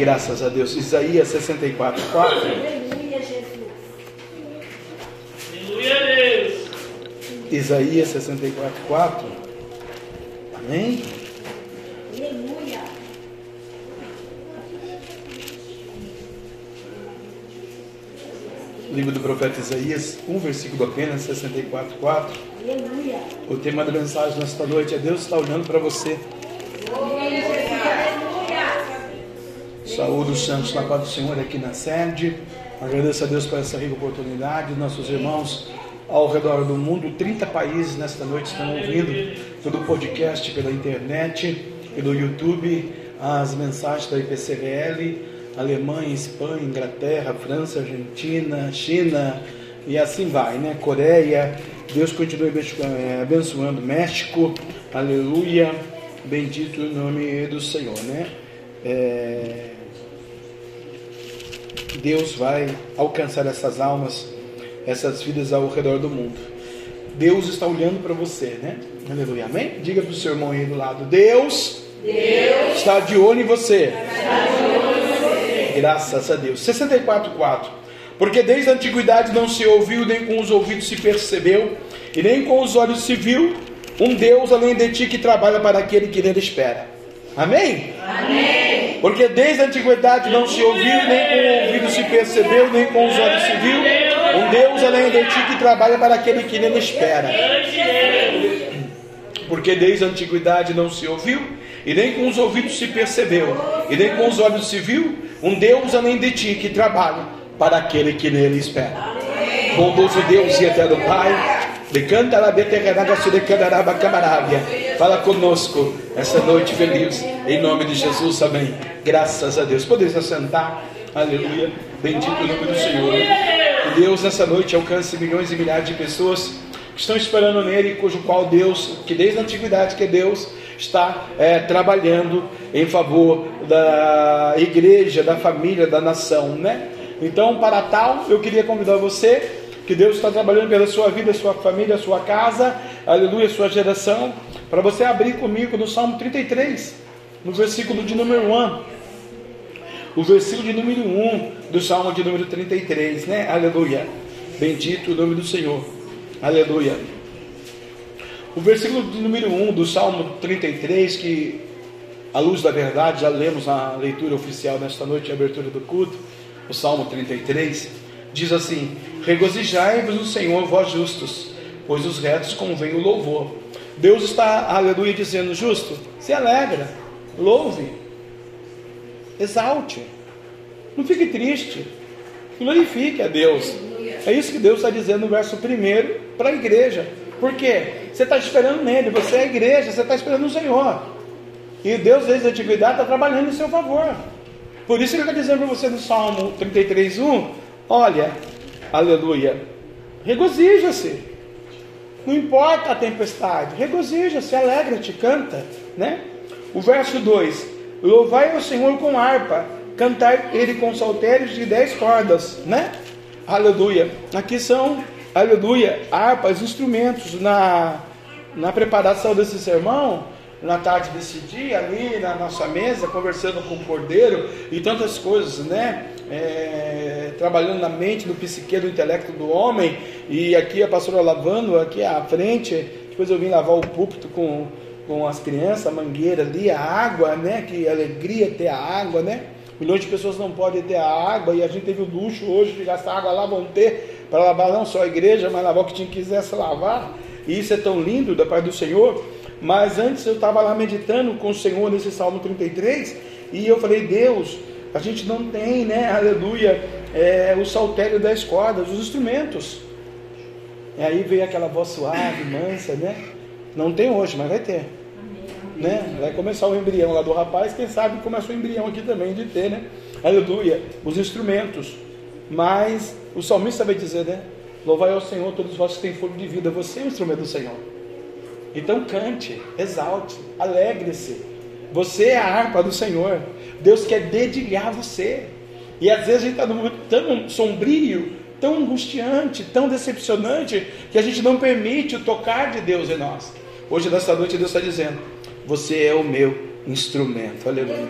Graças a Deus. Isaías 64, 4. Aleluia, Jesus. Aleluia Deus. Isaías 64, 4. Amém? Aleluia. Livro do profeta Isaías, um versículo apenas, 64, 4. Aleluia. O tema da mensagem nesta noite é Deus está olhando para você. Aleluia, Jesus. Aleluia. Saúde os santos na paz do Senhor aqui na sede. Agradeço a Deus por essa rica oportunidade. Nossos irmãos ao redor do mundo, 30 países nesta noite estão ouvindo pelo podcast, pela internet, pelo YouTube, as mensagens da IPCRL, Alemanha, Espanha, Inglaterra, França, Argentina, China e assim vai, né? Coreia. Deus continue eh, abençoando México. Aleluia. Bendito o nome do Senhor, né? É, Deus vai alcançar essas almas, essas vidas ao redor do mundo. Deus está olhando para você, né? Aleluia, amém? Diga para o seu irmão aí do lado: Deus, está de olho em você. Graças a Deus. 64,4. Porque desde a antiguidade não se ouviu, nem com os ouvidos se percebeu, e nem com os olhos se viu, um Deus além de ti que trabalha para aquele que nele espera. Amém? Porque desde a antiguidade não se ouviu, nem com o ouvido se percebeu, nem com os olhos se viu. Um Deus além de ti que trabalha para aquele que nele espera. Porque desde a antiguidade não se ouviu, e nem com os ouvidos se percebeu, e nem com os olhos se viu, um Deus além de ti que trabalha para aquele que nele espera. Bondoso Deus e eterno Pai, decanta la beterranaga sudecanaraba camarábia. Fala conosco essa noite feliz, em nome de Jesus, amém. Graças a Deus. Podeis assentar, aleluia. Bendito o nome do Senhor. Que Deus nessa noite alcance milhões e milhares de pessoas que estão esperando nele, cujo qual Deus, que desde a antiguidade que Deus está é, trabalhando em favor da igreja, da família, da nação, né? Então, para tal, eu queria convidar você que Deus está trabalhando pela sua vida, sua família, sua casa, aleluia, sua geração, para você abrir comigo no Salmo 33, no versículo de número 1. O versículo de número 1 do Salmo de número 33, né? Aleluia. Bendito o nome do Senhor. Aleluia. O versículo de número 1 do Salmo 33, que à luz da verdade já lemos na leitura oficial nesta noite, a abertura do culto, o Salmo 33, diz assim: Regozijai-vos no Senhor, vós justos, pois os retos convém o louvor. Deus está, aleluia, dizendo: justo, se alegra, louve, exalte, não fique triste, glorifique a Deus. É isso que Deus está dizendo no verso 1 para a igreja. Por quê? Você está esperando nele, você é a igreja, você está esperando o Senhor. E Deus, desde a antiguidade, está trabalhando em seu favor. Por isso que ele está dizendo para você no Salmo 33,1: Olha, aleluia, regozija-se. Não importa a tempestade, regozija-se, alegra-te, canta, né? O verso 2: Louvai o Senhor com harpa, cantai ele com saltérios de dez cordas, né? Aleluia. Aqui são, aleluia, harpas, instrumentos na, na preparação desse sermão, na tarde desse dia, ali na nossa mesa, conversando com o cordeiro e tantas coisas, né? É, trabalhando na mente, no psique, do intelecto do homem. E aqui a pastora lavando, aqui à frente. Depois eu vim lavar o púlpito com, com as crianças, a mangueira ali, a água, né? Que alegria ter a água, né? Milhões de pessoas não podem ter a água e a gente teve o luxo hoje de gastar água lá, vão ter para lavar não só a igreja, mas lavar o que tinha quisesse lavar. E isso é tão lindo da parte do Senhor. Mas antes eu estava lá meditando com o Senhor nesse Salmo 33 e eu falei, Deus, a gente não tem, né, aleluia, é, o saltério das cordas, os instrumentos. E aí veio aquela voz suave, mansa, né? Não tem hoje, mas vai ter. Né? Vai começar o embrião lá do rapaz, quem sabe começa o embrião aqui também de ter, né? Aleluia, os instrumentos. Mas o salmista vai dizer, né? Louvai ao Senhor todos vós que têm fogo de vida, você é o instrumento do Senhor. Então cante, exalte, alegre-se. Você é a harpa do Senhor. Deus quer dedilhar você. E às vezes a gente está num momento tão sombrio, tão angustiante, tão decepcionante, que a gente não permite o tocar de Deus em nós. Hoje, nessa noite, Deus está dizendo: Você é o meu instrumento. Aleluia.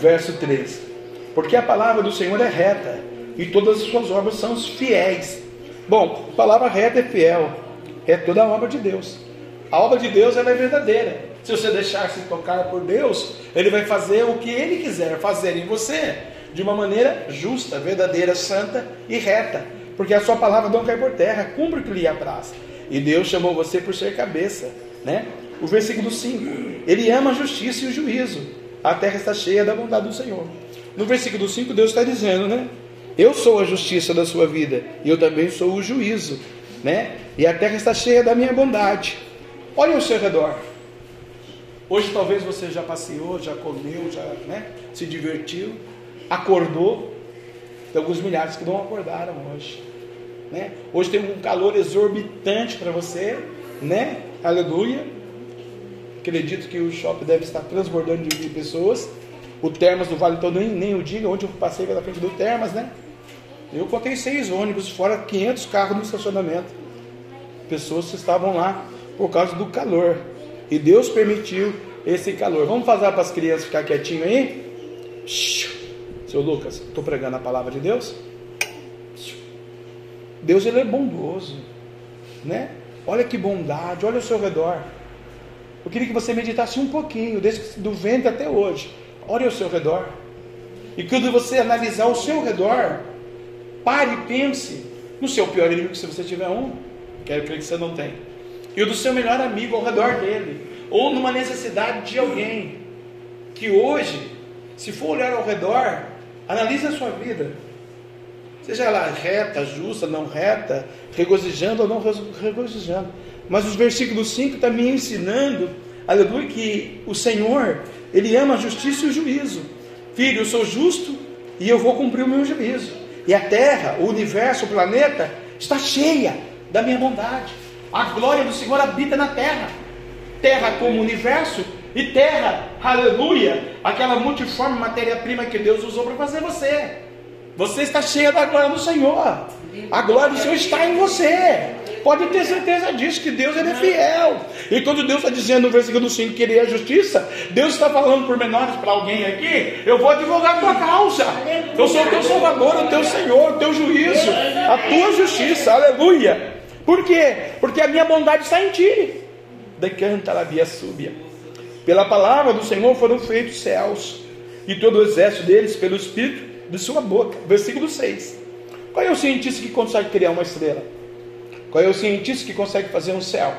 Verso 3: porque a palavra do Senhor é reta e todas as suas obras são fiéis. Bom, a palavra reta é fiel, é toda a obra de Deus. A obra de Deus ela é verdadeira. Se você deixar se tocar por Deus, Ele vai fazer o que Ele quiser fazer em você, de uma maneira justa, verdadeira, santa e reta, porque a sua palavra não cai por terra, cumpre o que lhe apraz. E Deus chamou você por ser cabeça, né? O versículo 5: Ele ama a justiça e o juízo, a terra está cheia da bondade do Senhor. No versículo 5, Deus está dizendo, né? Eu sou a justiça da sua vida, e eu também sou o juízo, né? E a terra está cheia da minha bondade. Olha ao seu redor. Hoje talvez você já passeou, já comeu, já né, se divertiu, acordou. Tem alguns milhares que não acordaram hoje. Né? Hoje tem um calor exorbitante para você, né? Aleluia. Acredito que o shopping deve estar transbordando de pessoas. O Termas do Vale todo nem, nem o diga, onde eu passei pela frente do Termas, né? Eu contei seis ônibus, fora 500 carros no estacionamento. Pessoas que estavam lá por causa do calor. E Deus permitiu esse calor. Vamos fazer para as crianças ficar quietinho aí? Seu Lucas, estou pregando a palavra de Deus. Deus ele é bondoso, né? Olha que bondade, olha ao seu redor. Eu queria que você meditasse um pouquinho, desde do ventre até hoje. Olhe ao seu redor. E quando você analisar o seu redor, pare e pense no seu pior inimigo, se você tiver um. Quero crer que você não tem. E o do seu melhor amigo ao redor dele. Ou numa necessidade de alguém. Que hoje, se for olhar ao redor, analise a sua vida. Seja ela reta, justa, não reta, regozijando ou não regozijando. Mas os versículos 5 está me ensinando, aleluia, que o Senhor, Ele ama a justiça e o juízo. Filho, eu sou justo e eu vou cumprir o meu juízo. E a terra, o universo, o planeta, está cheia da minha bondade. A glória do Senhor habita na terra. Terra como universo e terra, aleluia, aquela multiforme matéria-prima que Deus usou para fazer você. Você está cheia da glória do Senhor. A glória do Senhor está em você. Pode ter certeza disso, que Deus ele é fiel. E quando Deus está dizendo no versículo 5 que ele é justiça, Deus está falando por menores para alguém aqui, eu vou advogar a tua causa. Eu sou o teu salvador, o teu Senhor, o teu juízo, a tua justiça, aleluia. Por quê? Porque a minha bondade está em ti. Decanta a via súbia. Pela palavra do Senhor foram feitos céus, e todo o exército deles pelo Espírito de sua boca. Versículo 6. Qual é o cientista que consegue criar uma estrela? Qual é o cientista que consegue fazer um céu?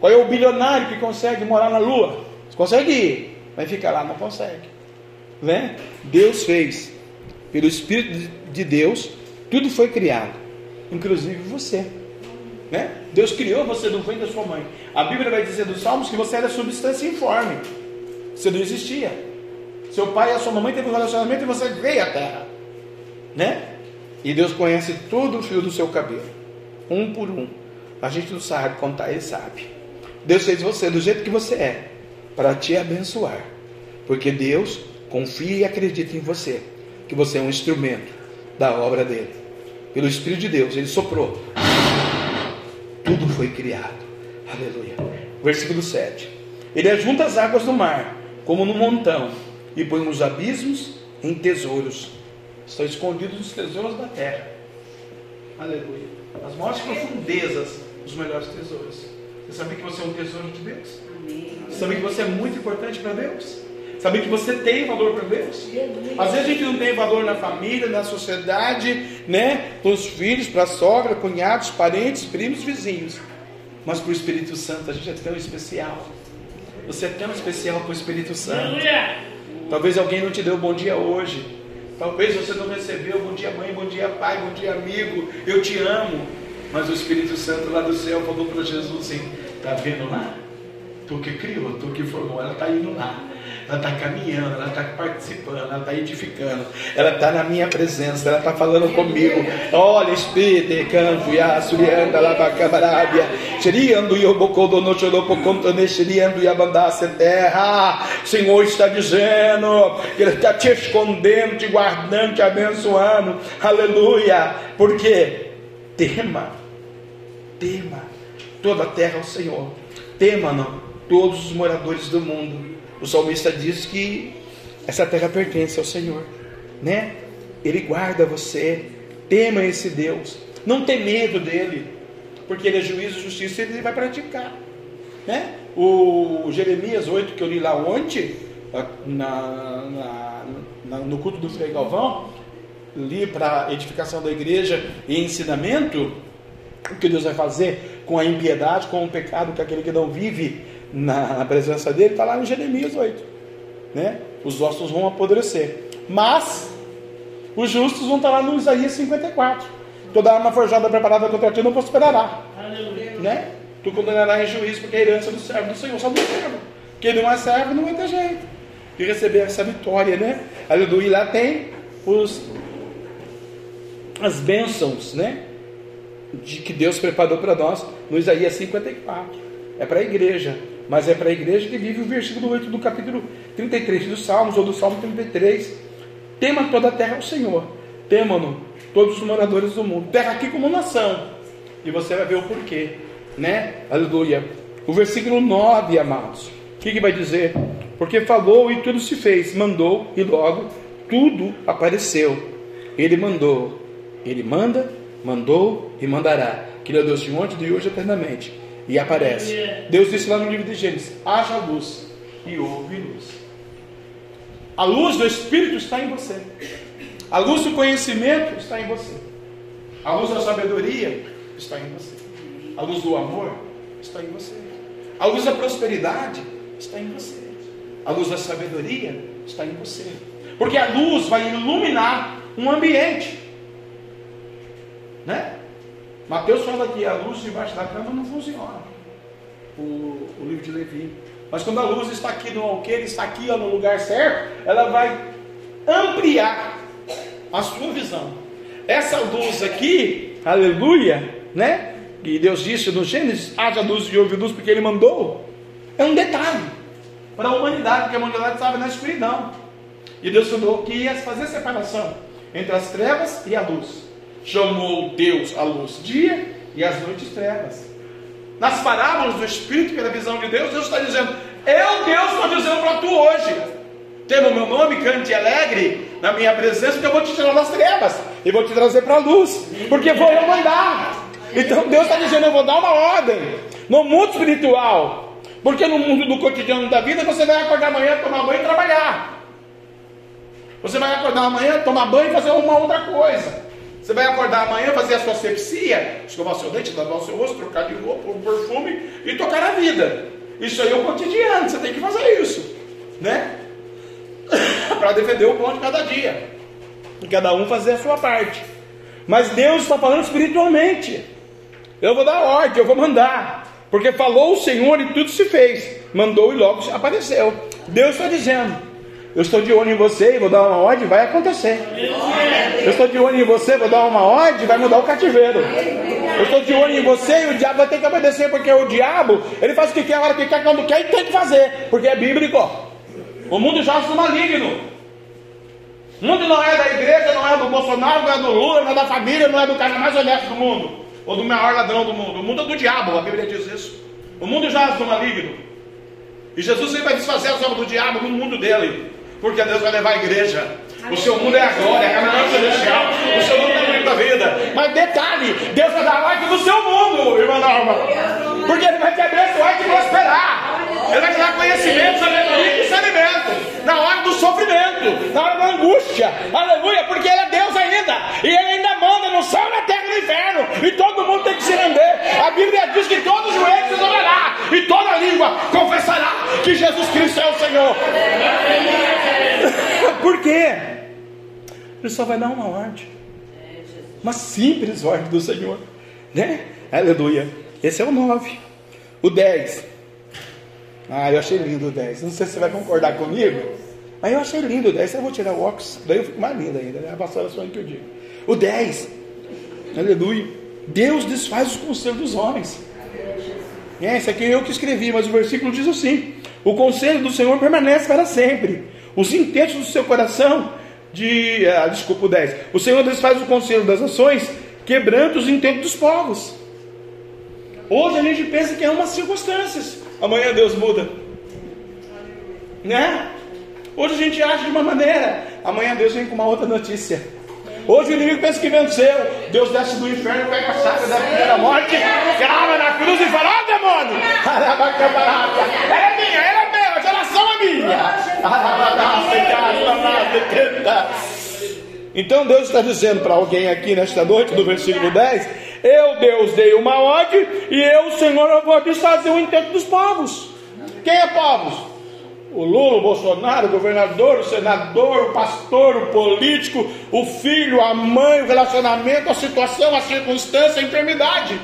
Qual é o bilionário que consegue morar na lua? Consegue ir, mas fica lá, não consegue. Né? Deus fez, pelo Espírito de Deus, tudo foi criado, inclusive você. Né? Deus criou você do ventre da sua mãe. A Bíblia vai dizer dos Salmos que você era substância informe. Você não existia. Seu pai e a sua mamãe teve um relacionamento e você veio à terra. Né? E Deus conhece todo o fio do seu cabelo um por um. A gente não sabe contar, ele sabe. Deus fez você do jeito que você é, para te abençoar. Porque Deus confia e acredita em você, que você é um instrumento da obra dele. Pelo Espírito de Deus, ele soprou. Tudo foi criado. Aleluia. Versículo 7. Ele ajunta as águas do mar, como no montão, e põe os abismos em tesouros. Estão escondidos os tesouros da terra. Aleluia as maiores profundezas, os melhores tesouros. Você sabia que você é um tesouro de Deus? Você sabia que você é muito importante para Deus? Sabia que você tem valor para Deus? Às vezes a gente não tem valor na família, na sociedade, né? Para os filhos, para a sogra, cunhados, parentes, primos, vizinhos. Mas para o Espírito Santo a gente é tão especial. Você é tão especial para o Espírito Santo. Talvez alguém não te deu um bom dia hoje. Talvez você não recebeu, bom dia mãe, bom dia pai, bom dia amigo, eu te amo. Mas o Espírito Santo lá do céu falou para Jesus assim: está vendo lá? Tu que criou, tu que formou, ela está indo lá ela está caminhando, ela está participando, ela está edificando, ela está na minha presença, ela está falando comigo. Olha, Espírito, canto, Yasurianda, Labacabarábia, Xeriando, Yobocodo, no Choropocontone, Xeriando, Yabandasse, terra. O Senhor está dizendo que Ele está te escondendo, te guardando, te abençoando. Aleluia. Porque tema, tema toda a terra ao Senhor. Tema, não, todos os moradores do mundo o salmista diz que essa terra pertence ao Senhor. né? Ele guarda você. Tema esse Deus. Não tem medo dele, porque ele é juízo e justiça, ele vai praticar, né? O Jeremias 8 que eu li lá ontem, na, na, no culto do Frei Galvão, li para edificação da igreja e ensinamento, o que Deus vai fazer com a impiedade, com o pecado que aquele que não vive na, na presença dele, está lá em Jeremias 8. Né? Os ossos vão apodrecer. Mas os justos vão estar lá no Isaías 54. Toda arma forjada preparada contra ti não prosperará. Né? Tu condenarás em juízo porque a herança do servo do Senhor, só do servo. Quem não é servo não vai ter jeito de receber essa vitória, né? Aleluia. E lá tem os, as bênçãos, né? De que Deus preparou para nós no Isaías 54. É para a igreja, mas é para a igreja que vive o versículo 8 do capítulo 33 dos Salmos, ou do Salmo 33. Tema toda a terra ao Senhor, temam-no todos os moradores do mundo, terra aqui como nação, e você vai ver o porquê, né? Aleluia. O versículo 9, amados, o que, que vai dizer? Porque falou e tudo se fez, mandou e logo tudo apareceu. Ele mandou, ele manda, mandou e mandará. Que ele é Deus de ontem, de hoje eternamente. E aparece. Deus disse lá no livro de Gênesis: haja luz e houve luz. A luz do Espírito está em você. A luz do conhecimento está em você. A luz da sabedoria está em você. A luz do amor está em você. A luz da prosperidade está em você. A luz da sabedoria está em você. Porque a luz vai iluminar um ambiente. Né? Mateus fala que a luz debaixo da cama não funciona. O, o livro de Levi. Mas quando a luz está aqui no alqueire, está aqui ó, no lugar certo, ela vai ampliar a sua visão. Essa luz aqui, aleluia, né? E Deus disse no Gênesis: haja luz e houve luz, porque Ele mandou. É um detalhe para a humanidade, porque a humanidade estava na escuridão. E Deus falou que ia fazer separação entre as trevas e a luz. Chamou Deus a luz dia e as noites trevas. Nas parábolas do Espírito, pela visão de Deus, Deus está dizendo: Eu, Deus, estou dizendo para tu hoje. Tema o meu nome, cante alegre na minha presença, porque eu vou te tirar das trevas e vou te trazer para a luz, porque vou eu mandar. Então Deus está dizendo: Eu vou dar uma ordem no mundo espiritual, porque no mundo do cotidiano da vida você vai acordar amanhã, tomar banho e trabalhar. Você vai acordar amanhã, tomar banho e fazer uma outra coisa. Você vai acordar amanhã, fazer a sua sepsia, escovar seu dente, lavar o seu rosto, trocar de roupa, um perfume e tocar a vida. Isso aí é o cotidiano, você tem que fazer isso, né? Para defender o pão de cada dia. E cada um fazer a sua parte. Mas Deus está falando espiritualmente. Eu vou dar ordem, eu vou mandar. Porque falou o Senhor e tudo se fez. Mandou e logo apareceu. Deus está dizendo: eu estou de olho em você e vou dar uma ordem, vai acontecer. Eu estou de olho em você, vou dar uma ordem, vai mudar o cativeiro. Eu estou de olho em você e o diabo vai ter que obedecer, porque o diabo, ele faz o que quer, a hora que quer, quando quer e tem que fazer, porque é bíblico. O mundo já é maligno. O mundo não é da igreja, não é do Bolsonaro, não é do Lula, não é da família, não é do cara mais honesto do mundo, ou do maior ladrão do mundo. O mundo é do diabo, a Bíblia diz isso. O mundo já é maligno. E Jesus vai desfazer as obras do diabo no mundo dele. Porque Deus vai levar a igreja. O seu mundo é a glória, é a Canaã celestial. O seu mundo é o da vida. Mas detalhe, Deus vai dar ordem do seu mundo, irmã Norma. Porque Ele vai te abençoar e te prosperar. Ele vai te dar conhecimento, sabedoria e discernimento. Na hora do sofrimento, na hora da angústia. Aleluia, porque Ele é Deus ainda. E Ele ainda manda no céu, na terra e no inferno. E todo mundo tem que se render. A Bíblia diz que todos os joelhos se dobrará. E toda língua confessará que Jesus Cristo é o Senhor. Por quê? Ele só vai dar uma ordem. Uma simples ordem do Senhor. Né? Aleluia. Esse é o 9. O 10. Ah, eu achei lindo o 10. Não sei se você vai concordar comigo. Mas eu achei lindo o 10. Eu vou tirar o óculos. Daí eu fico mais lindo ainda. Né? A pastora só digo. O 10. Aleluia. Deus desfaz os conselhos dos homens. É, esse aqui é eu que escrevi, mas o versículo diz assim: O conselho do Senhor permanece para sempre. Os intentos do seu coração, de. Ah, desculpa, o 10. O Senhor desfaz o conselho das nações, quebrando os intentos dos povos. Hoje a gente pensa que é umas circunstâncias. Amanhã Deus muda. Né? Hoje a gente age de uma maneira, amanhã Deus vem com uma outra notícia. Hoje o inimigo pensa que venceu. Deus desce do inferno, pega a chave da primeira morte, grava na cruz e fala: Ó oh, demônio! Ela é minha, ela é minha, a geração é minha. Então Deus está dizendo para alguém aqui nesta noite, no versículo 10: Eu, Deus, dei uma ordem e eu, Senhor, eu vou desfazer o intento dos povos. Quem é povos? o Lula, o Bolsonaro, o governador, o senador, o pastor, o político, o filho, a mãe, o relacionamento, a situação, a circunstância, a enfermidade.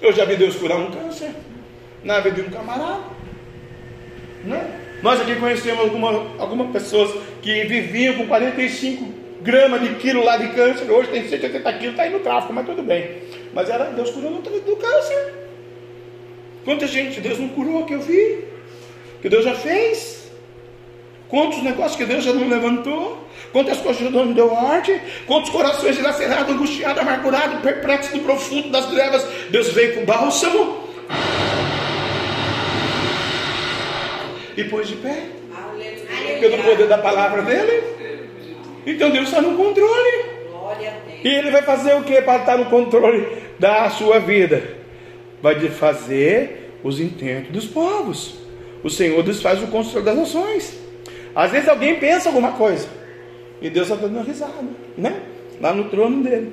Eu já vi Deus curar um câncer na vida de um camarada. Né? Nós aqui conhecemos algumas alguma pessoas que viviam com 45 gramas de quilo lá de câncer, hoje tem 180 quilos, está aí no tráfico, mas tudo bem. Mas era Deus curando do câncer. Quanta gente Deus não curou que eu vi? Que Deus já fez? Quantos negócios que Deus já não levantou? Quantas coisas Deus não deu ordem? Quantos corações dilacerados, angustiados, amargurados, perplexos no profundo das trevas? Deus veio com bálsamo e pôs de pé. Pelo poder da palavra dele. Então Deus está no controle. E Ele vai fazer o que para estar no controle da sua vida? Vai fazer os intentos dos povos. O Senhor desfaz o controle das nações. Às vezes alguém pensa alguma coisa e Deus está dando risada, né? Lá no trono dele.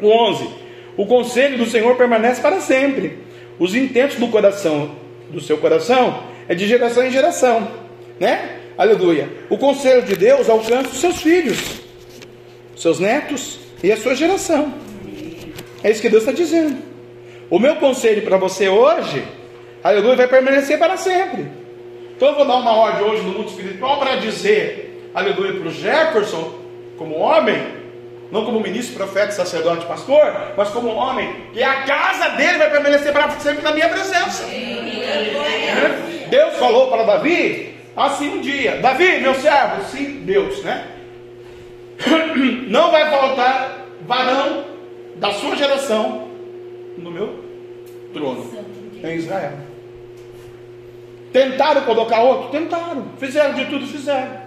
O 11. O conselho do Senhor permanece para sempre. Os intentos do coração, do seu coração, é de geração em geração, né? Aleluia. O conselho de Deus alcança os seus filhos, seus netos e a sua geração. É isso que Deus está dizendo. O meu conselho para você hoje, aleluia, vai permanecer para sempre. Então eu vou dar uma ordem hoje no mundo espiritual para dizer, aleluia, para o Jefferson, como homem, não como ministro, profeta, sacerdote, pastor, mas como homem, que a casa dele vai permanecer para sempre na minha presença. Deus falou para Davi assim um dia: Davi, meu servo, sim, Deus, né? Não vai faltar varão da sua geração no meu trono em Israel. Tentaram colocar outro? Tentaram. Fizeram de tudo, fizeram.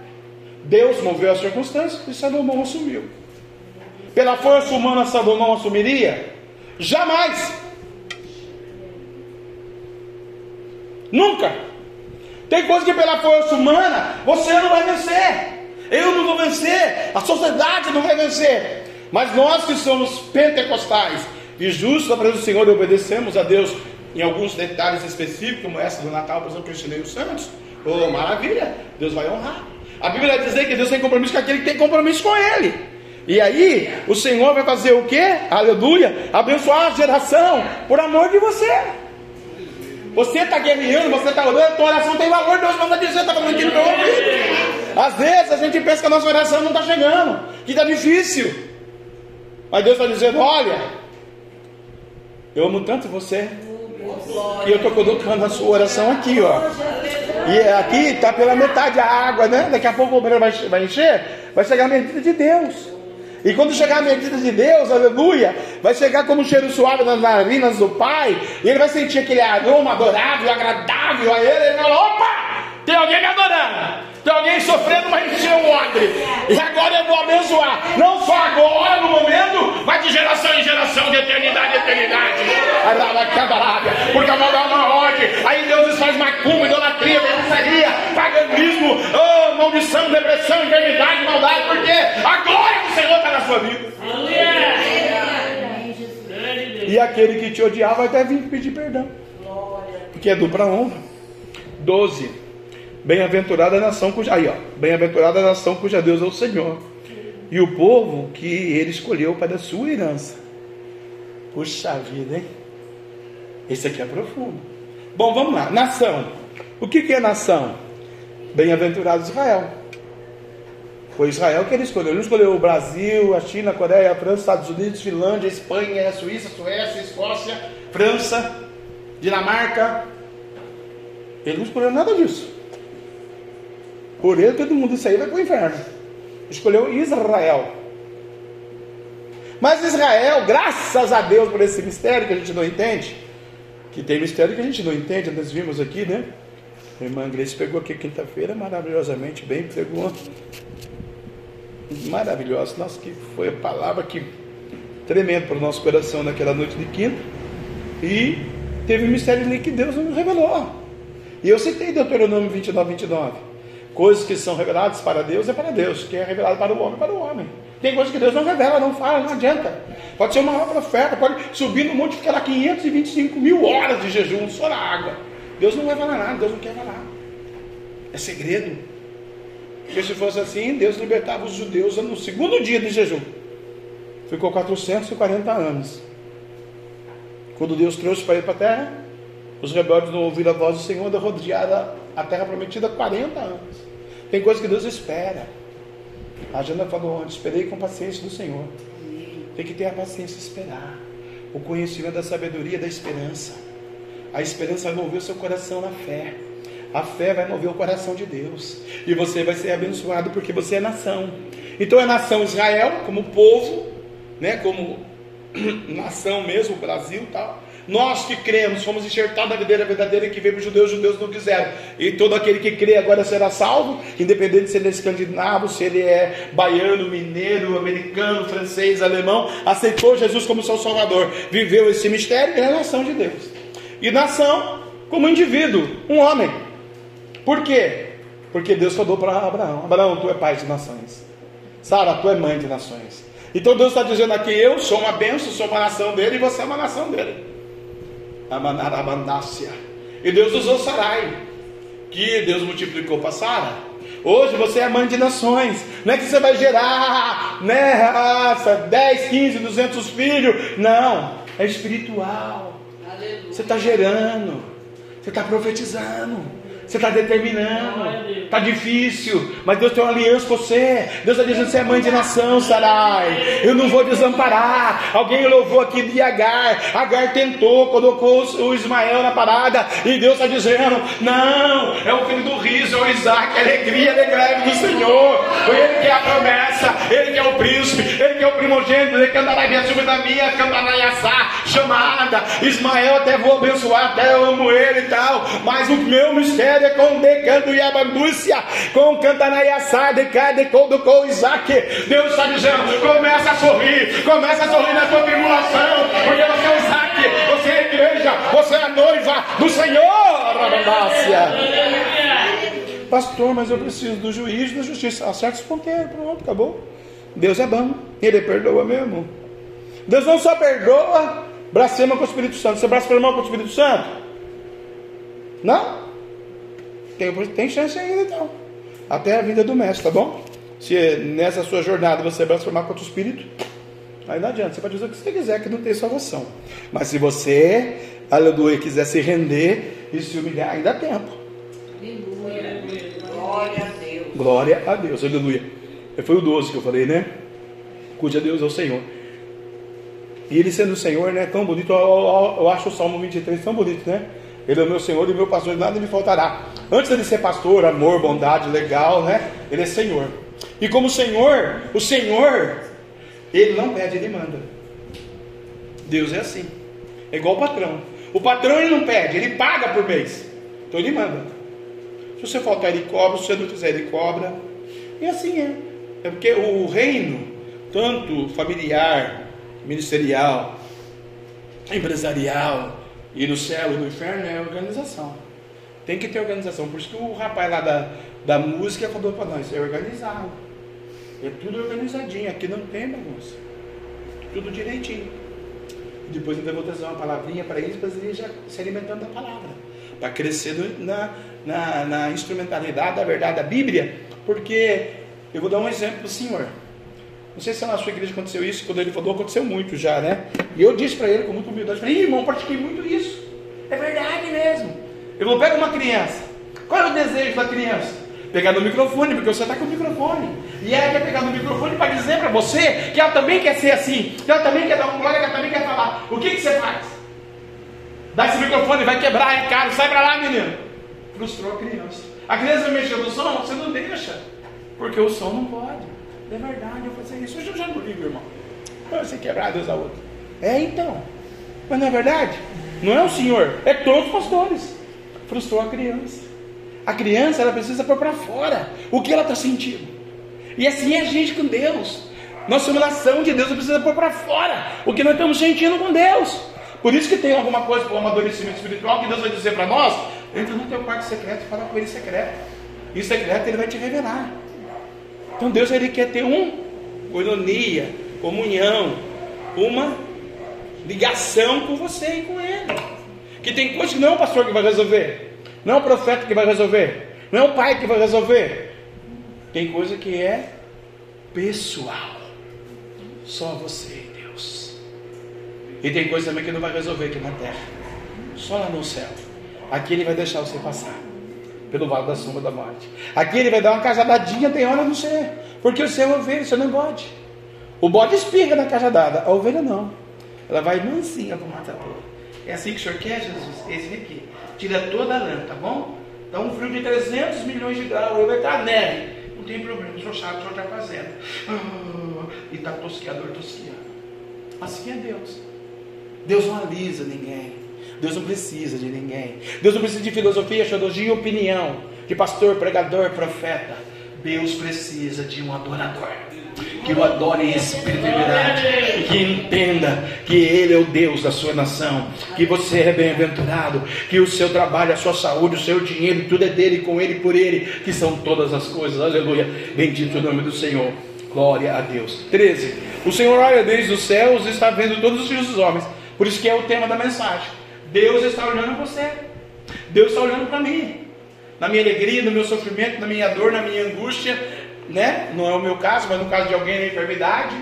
Deus moveu as circunstâncias e Salomão assumiu. Pela força humana, Salomão assumiria? Jamais. Nunca. Tem coisa que pela força humana você não vai vencer. Eu não vou vencer. A sociedade não vai vencer. Mas nós que somos pentecostais e justos a presença do Senhor e obedecemos a Deus em alguns detalhes específicos, como essa do Natal, por exemplo, que eu ensinei os santos. Oh, maravilha! Deus vai honrar. A Bíblia dizer que Deus tem compromisso com aquele que tem compromisso com Ele. E aí, o Senhor vai fazer o que? Aleluia! Abençoar a geração por amor de você. Você está guerreando, você está orando, a tua oração tem valor, Deus manda dizer, está falando aqui no meu ouvido. Às vezes a gente pensa que a nossa oração não está chegando, que está difícil. Mas Deus está dizendo: olha, eu amo tanto você e eu estou colocando a sua oração aqui, ó. E aqui está pela metade a água, né? Daqui a pouco o banheiro vai, vai encher, vai chegar a medida de Deus. E quando chegar a medida de Deus, aleluia, vai chegar como um cheiro suave nas narinas do Pai, e ele vai sentir aquele aroma adorável, agradável a ele, e ele fala: opa, tem alguém me adorando. Tem alguém sofrendo, mas encheu o odre. E agora eu vou abençoar. Não só agora, no momento, mas de geração em geração, de eternidade em eternidade. Porque eu vou dar uma ordem. Aí Deus faz macumba, idolatria, feitiçaria, paganismo, oh, maldição, depressão, enfermidade, maldade. Porque a glória do Senhor está na sua vida. E aquele que te odiava vai até vir pedir perdão. Porque é dupla honra. 12. Bem-aventurada a nação cuja. Aí, ó. Bem-aventurada a nação cuja Deus é o Senhor. E o povo que ele escolheu para a sua herança. Puxa vida, hein? Esse aqui é profundo. Bom, vamos lá. Nação. O que, que é nação? Bem-aventurado Israel. Foi Israel que ele escolheu. Ele não escolheu o Brasil, a China, a Coreia, a França, Estados Unidos, Finlândia, Espanha, Suíça, Suécia, Escócia, França, Dinamarca. Ele não escolheu nada disso. Por ele todo mundo aí vai para o inferno. Escolheu Israel. Mas Israel, graças a Deus por esse mistério que a gente não entende, que tem mistério que a gente não entende, nós vimos aqui, né? A irmã Grace pegou aqui quinta-feira maravilhosamente bem, pegou maravilhosa. Nossa, que foi a palavra que tremendo para o nosso coração naquela noite de quinta. E teve um mistério ali que Deus nos revelou. E eu citei Deuteronômio 29, 29. Coisas que são reveladas para Deus é para Deus, que é revelado para o homem é para o homem. Tem coisas que Deus não revela, não fala, não adianta. Pode ser uma maior profeta, pode subir no monte e ficar lá 525 mil horas de jejum só na água. Deus não falar nada, Deus não quer falar. É segredo. Porque se fosse assim, Deus libertava os judeus no segundo dia de jejum. Ficou 440 anos. Quando Deus trouxe para ir para a terra, os rebeldes não ouviram a voz do Senhor, rodearam a terra prometida 40 anos. Tem coisas que Deus espera. A Jana falou esperei com paciência do Senhor. Tem que ter a paciência de esperar. O conhecimento da sabedoria da esperança. A esperança vai mover o seu coração na fé. A fé vai mover o coração de Deus. E você vai ser abençoado porque você é nação. Então é nação Israel, como povo, né, como nação mesmo, Brasil tal. Nós que cremos, fomos enxertados na videira verdadeira que veio para os judeus, os judeus não quiseram. E todo aquele que crê agora será salvo, independente se ele é escandinavo, se ele é baiano, mineiro, americano, francês, alemão, aceitou Jesus como seu salvador, viveu esse mistério e é nação de Deus. E nação como indivíduo, um homem. Por quê? Porque Deus falou para Abraão: Abraão, tu é pai de nações. Sara, tu é mãe de nações. Então Deus está dizendo aqui: eu sou uma bênção, sou uma nação dele e você é uma nação dele. Amanarabandácia. E Deus usou Sarai, que Deus multiplicou para Sara. Hoje você é mãe de nações. Não é que você vai gerar, né, raça, 10, 15, 200 filhos. Não, é espiritual. Aleluia. Você está gerando, você está profetizando. Você está determinando. Está difícil. Mas Deus tem uma aliança com você. Deus está dizendo: você é mãe de nação, Sarai. Eu não vou desamparar. Alguém louvou aqui de Agar. Agar tentou, colocou o Ismael na parada. E Deus está dizendo: não, é o filho do riso, é o Isaac. É alegria, alegria do Senhor. Ele que é a promessa. Ele que é o príncipe. Ele que é o primogênito. Ele cantará minha minha, cantará chamada. Ismael até vou abençoar, até eu amo ele e tal. Mas o meu mistério com decando e abandúcia, com cantanaiaçá, decade, com com Isaac. Deus está dizendo: começa a sorrir, começa a sorrir na sua tribulação, porque você é Isaac, você é a igreja, você é a noiva do Senhor, Rabandácia. Pastor, mas eu preciso do juiz da justiça. Acerta os ponteiros, pronto, acabou. Deus é bom, Ele perdoa mesmo. Deus não só perdoa, blasfema com o Espírito Santo. Você blasfemou com o Espírito Santo? Não? Tem, tem chance ainda então. Até a vida do mestre, tá bom? Se nessa sua jornada você transformar contra o espírito, aí não adianta. Você pode dizer o que você quiser, que não tem salvação. Mas se você, aleluia, quiser se render e se humilhar, ainda há tempo. Aleluia. Glória a Deus. Glória a Deus, aleluia. Foi o 12 que eu falei, né? Cuide a Deus é o Senhor. E ele sendo o Senhor, né? Tão bonito. Eu, eu, eu acho o Salmo 23 tão bonito, né? Ele é o meu Senhor e meu pastor, nada me faltará. Antes dele ser pastor, amor, bondade, legal, né? Ele é Senhor. E como Senhor, o Senhor, ele não pede, ele manda. Deus é assim. É igual o patrão. O patrão ele não pede, ele paga por mês. Então ele manda. Se você faltar, ele cobra. Se você não quiser, ele cobra. E assim é. É porque o reino, tanto familiar, ministerial, empresarial, e no céu e no inferno é organização. Tem que ter organização. Por isso que o rapaz lá da, da música falou para nós, é organizado. É tudo organizadinho, aqui não tem bagunça. Tudo direitinho. Depois ainda vou trazer uma palavrinha para eles, para eles já se alimentando da palavra. Para crescer na, na, na instrumentalidade da verdade da Bíblia. Porque eu vou dar um exemplo para o senhor. Não sei se na sua igreja aconteceu isso, quando ele falou, aconteceu muito já, né? E eu disse para ele com muita humildade, falei, irmão, pratiquei muito isso. É verdade mesmo. Eu vou pegar uma criança. Qual é o desejo da criança? Pegar no microfone, porque você está com o microfone. E ela quer pegar no microfone para dizer para você que ela também quer ser assim, que ela também quer dar um glória, que ela também quer falar. O que, que você faz? Dá esse microfone, vai quebrar, é caro, sai para lá, menino. Frustrou a criança. A criança mexeu no som, você não deixa. Porque o som não pode. É verdade, eu fazer isso. Eu já não ligo, irmão. Você quebrar Deus a outro. É então. Mas não é verdade? Não é o senhor, é todos os pastores. Frustrou a criança. A criança ela precisa pôr para fora o que ela está sentindo. E assim é a gente com Deus. Nossa humilhação de Deus precisa pôr para fora o que nós estamos sentindo com Deus. Por isso que tem alguma coisa para o amadurecimento espiritual que Deus vai dizer para nós: entra no teu quarto secreto e fala com ele secreto. E secreto ele vai te revelar. Então Deus ele quer ter um coinonia, comunhão, uma ligação com você e com ele. Que tem coisas que não é o pastor que vai resolver, não é o profeta que vai resolver, não é o pai que vai resolver. Tem coisa que é pessoal. Só você e Deus. E tem coisa também que não vai resolver aqui na terra. Só lá no céu. Aqui ele vai deixar você passar pelo vale da sombra da morte. Aqui ele vai dar uma cajadadinha, tem hora não ser. Porque o seu é ovelha, você não é bode. O bode espirra na cajadada, a ovelha não. Ela vai mansinha para o matador. É assim que o senhor quer, Jesus? Esse aqui. Tira toda a lã, tá bom? Dá um frio de 300 milhões de graus, vai estar neve. Não tem problema, o senhor sabe o o senhor está fazendo. Ah, e está tosquiador, tosquiando. Assim é Deus. Deus não alisa ninguém. Deus não precisa de ninguém. Deus não precisa de filosofia, xodologia e opinião. De pastor, pregador, profeta. Deus precisa de um adorador. Que o adore em espírito e verdade. Que entenda que Ele é o Deus da sua nação. Que você é bem-aventurado. Que o seu trabalho, a sua saúde, o seu dinheiro, tudo é dele, com Ele, por Ele. Que são todas as coisas. Aleluia. Bendito o nome do Senhor. Glória a Deus. 13. O Senhor olha desde os céus e está vendo todos os filhos dos homens. Por isso que é o tema da mensagem. Deus está olhando para você. Deus está olhando para mim. Na minha alegria, no meu sofrimento, na minha dor, na minha angústia, né? Não é o meu caso, mas no caso de alguém na enfermidade,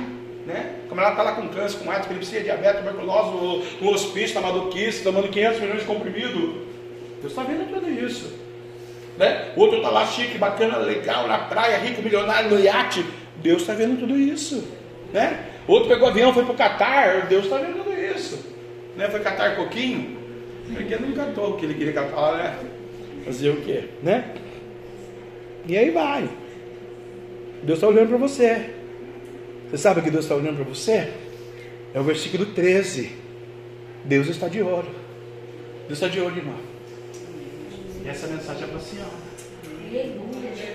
né? Como ela está lá com câncer, com epilepsia, diabetes, tuberculose, no, hospício, na madoquice, tomando 500 milhões de comprimido. Deus está vendo tudo isso. Né? O outro está lá chique, bacana, legal, na praia, rico, milionário, no iate. Deus está vendo tudo isso. Né? Outro pegou avião, foi para o Catar. Deus está vendo tudo isso. Né? Foi catar coquinho. Porque não catou o que ele queria catar, né? Fazer o quê? Né? E aí vai. Deus está olhando para você. Você sabe que Deus está olhando para você? É o versículo 13. Deus está de olho. Deus está de olho, irmão. E essa mensagem é para a senhora.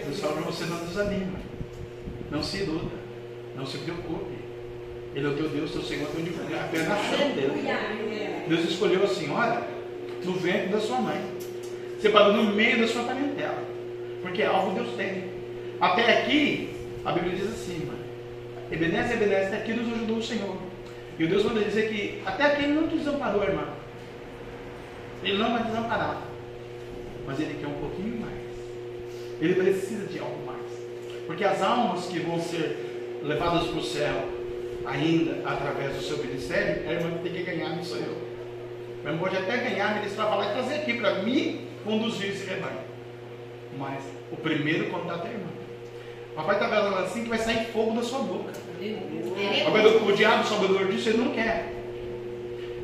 Deus fala para você não desanima. Não se iluda. Não se preocupe. Ele é o teu Deus, teu Senhor, teu divulgar. Apenas na chão dele. Deus escolheu a senhora no ventre da sua mãe. Separou no meio da sua parentela. Porque é algo Deus tem. Até aqui, a Bíblia diz assim, mano. Ebenezer, Ebenezer, até aqui nos ajudou o Senhor. E o Deus manda dizer que até aqui ele não te desamparou, irmão. Ele não vai desamparar. Mas ele quer um pouquinho mais. Ele precisa de algo mais. Porque as almas que vão ser levadas para o céu, ainda através do seu ministério, a irmã tem que ganhar, não sou eu. A irmã pode até ganhar, ministrar, falar e trazer aqui para me conduzir esse rebanho. Mas o primeiro contato é a irmã. O papai está falando assim que vai sair fogo da sua boca. O, o diabo, sabedor disso, ele não quer.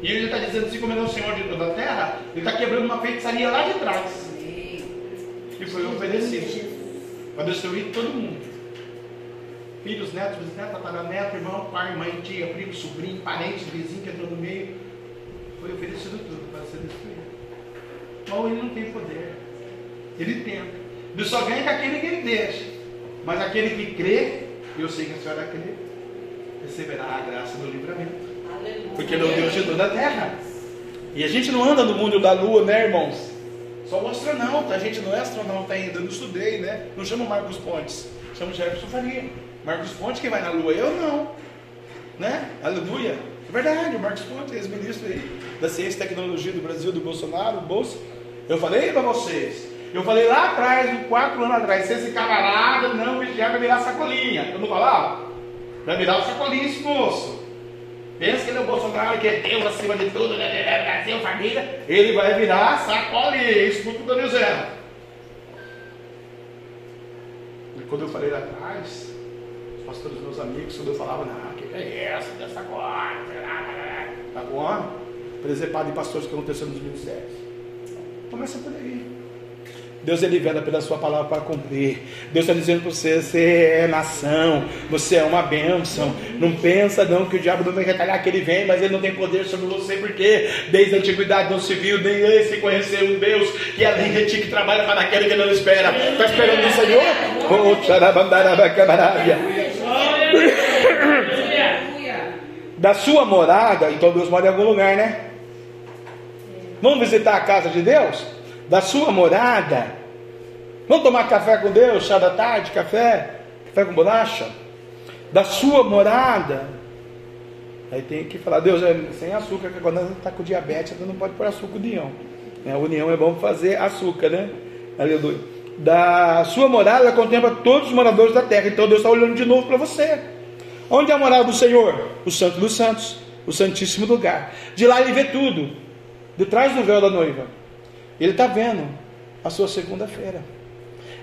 E ele está dizendo assim, como ele é o Senhor de toda a terra, ele está quebrando uma feitiçaria lá de trás. E foi oferecido para destruir todo mundo. Filhos, netos, bisnetos, tataraneto, irmão, pai, mãe, tia, primo, sobrinho, parente, vizinho que entrou no meio. Foi oferecido tudo para ser destruído. Então ele não tem poder. Ele tenta. Ele só ganha com aquele que ele deixa. Mas aquele que crê, eu sei que a senhora crê, receberá a graça do livramento. Porque ele é o Deus de toda a terra. E a gente não anda no mundo da lua, né, irmãos? Só o astronauta. A gente não é astronauta ainda. Eu não estudei, né? Não chamo Marcos Pontes. Chamo Jefferson Faria. Marcos Pontes que vai na lua. Eu não. Né? Aleluia. É verdade, o Marcos Pontes, ex-ministro aí da Ciência e Tecnologia do Brasil, do Bolsonaro, Bolsa. Eu falei para vocês. Eu falei lá atrás, quatro anos atrás, se esse camarada não vigiar, vai virar sacolinha. Eu não falava? Vai virar o sacolinha esse moço. Pensa que ele é o Bolsonaro, que é Deus acima de tudo, né? Brasil, família. Ele vai virar sacolinha. Escuta o Daniel Zé. E quando eu falei lá atrás, os pastores meus amigos, quando eu falava, não, que é essa, dessa coisa, tá bom? Presepado de pastores que aconteceu nos ministérios. Começa por aí. Deus ele vela pela sua palavra para cumprir. Deus está dizendo para você, você é nação, você é uma bênção. Não pensa não que o diabo não vai retalhar que ele vem, mas ele não tem poder sobre você, porque desde a antiguidade não se viu, nem esse conheceu um Deus que é além de ti que trabalha para aquele que não espera. Está esperando o Senhor? Oh, da sua morada, então Deus mora em algum lugar, né? Vamos visitar a casa de Deus? Da sua morada. Vamos tomar café com Deus, chá da tarde, café, café com bolacha? Da sua morada. Aí tem que falar, Deus, é sem açúcar, que quando está com diabetes, você não pode pôr açúcar união. A união é bom fazer açúcar, né? Aleluia. Da sua morada contempla todos os moradores da terra. Então Deus está olhando de novo para você. Onde é a morada do Senhor? O Santo dos Santos, o Santíssimo lugar. De lá ele vê tudo, de trás do véu da noiva. Ele está vendo a sua segunda-feira.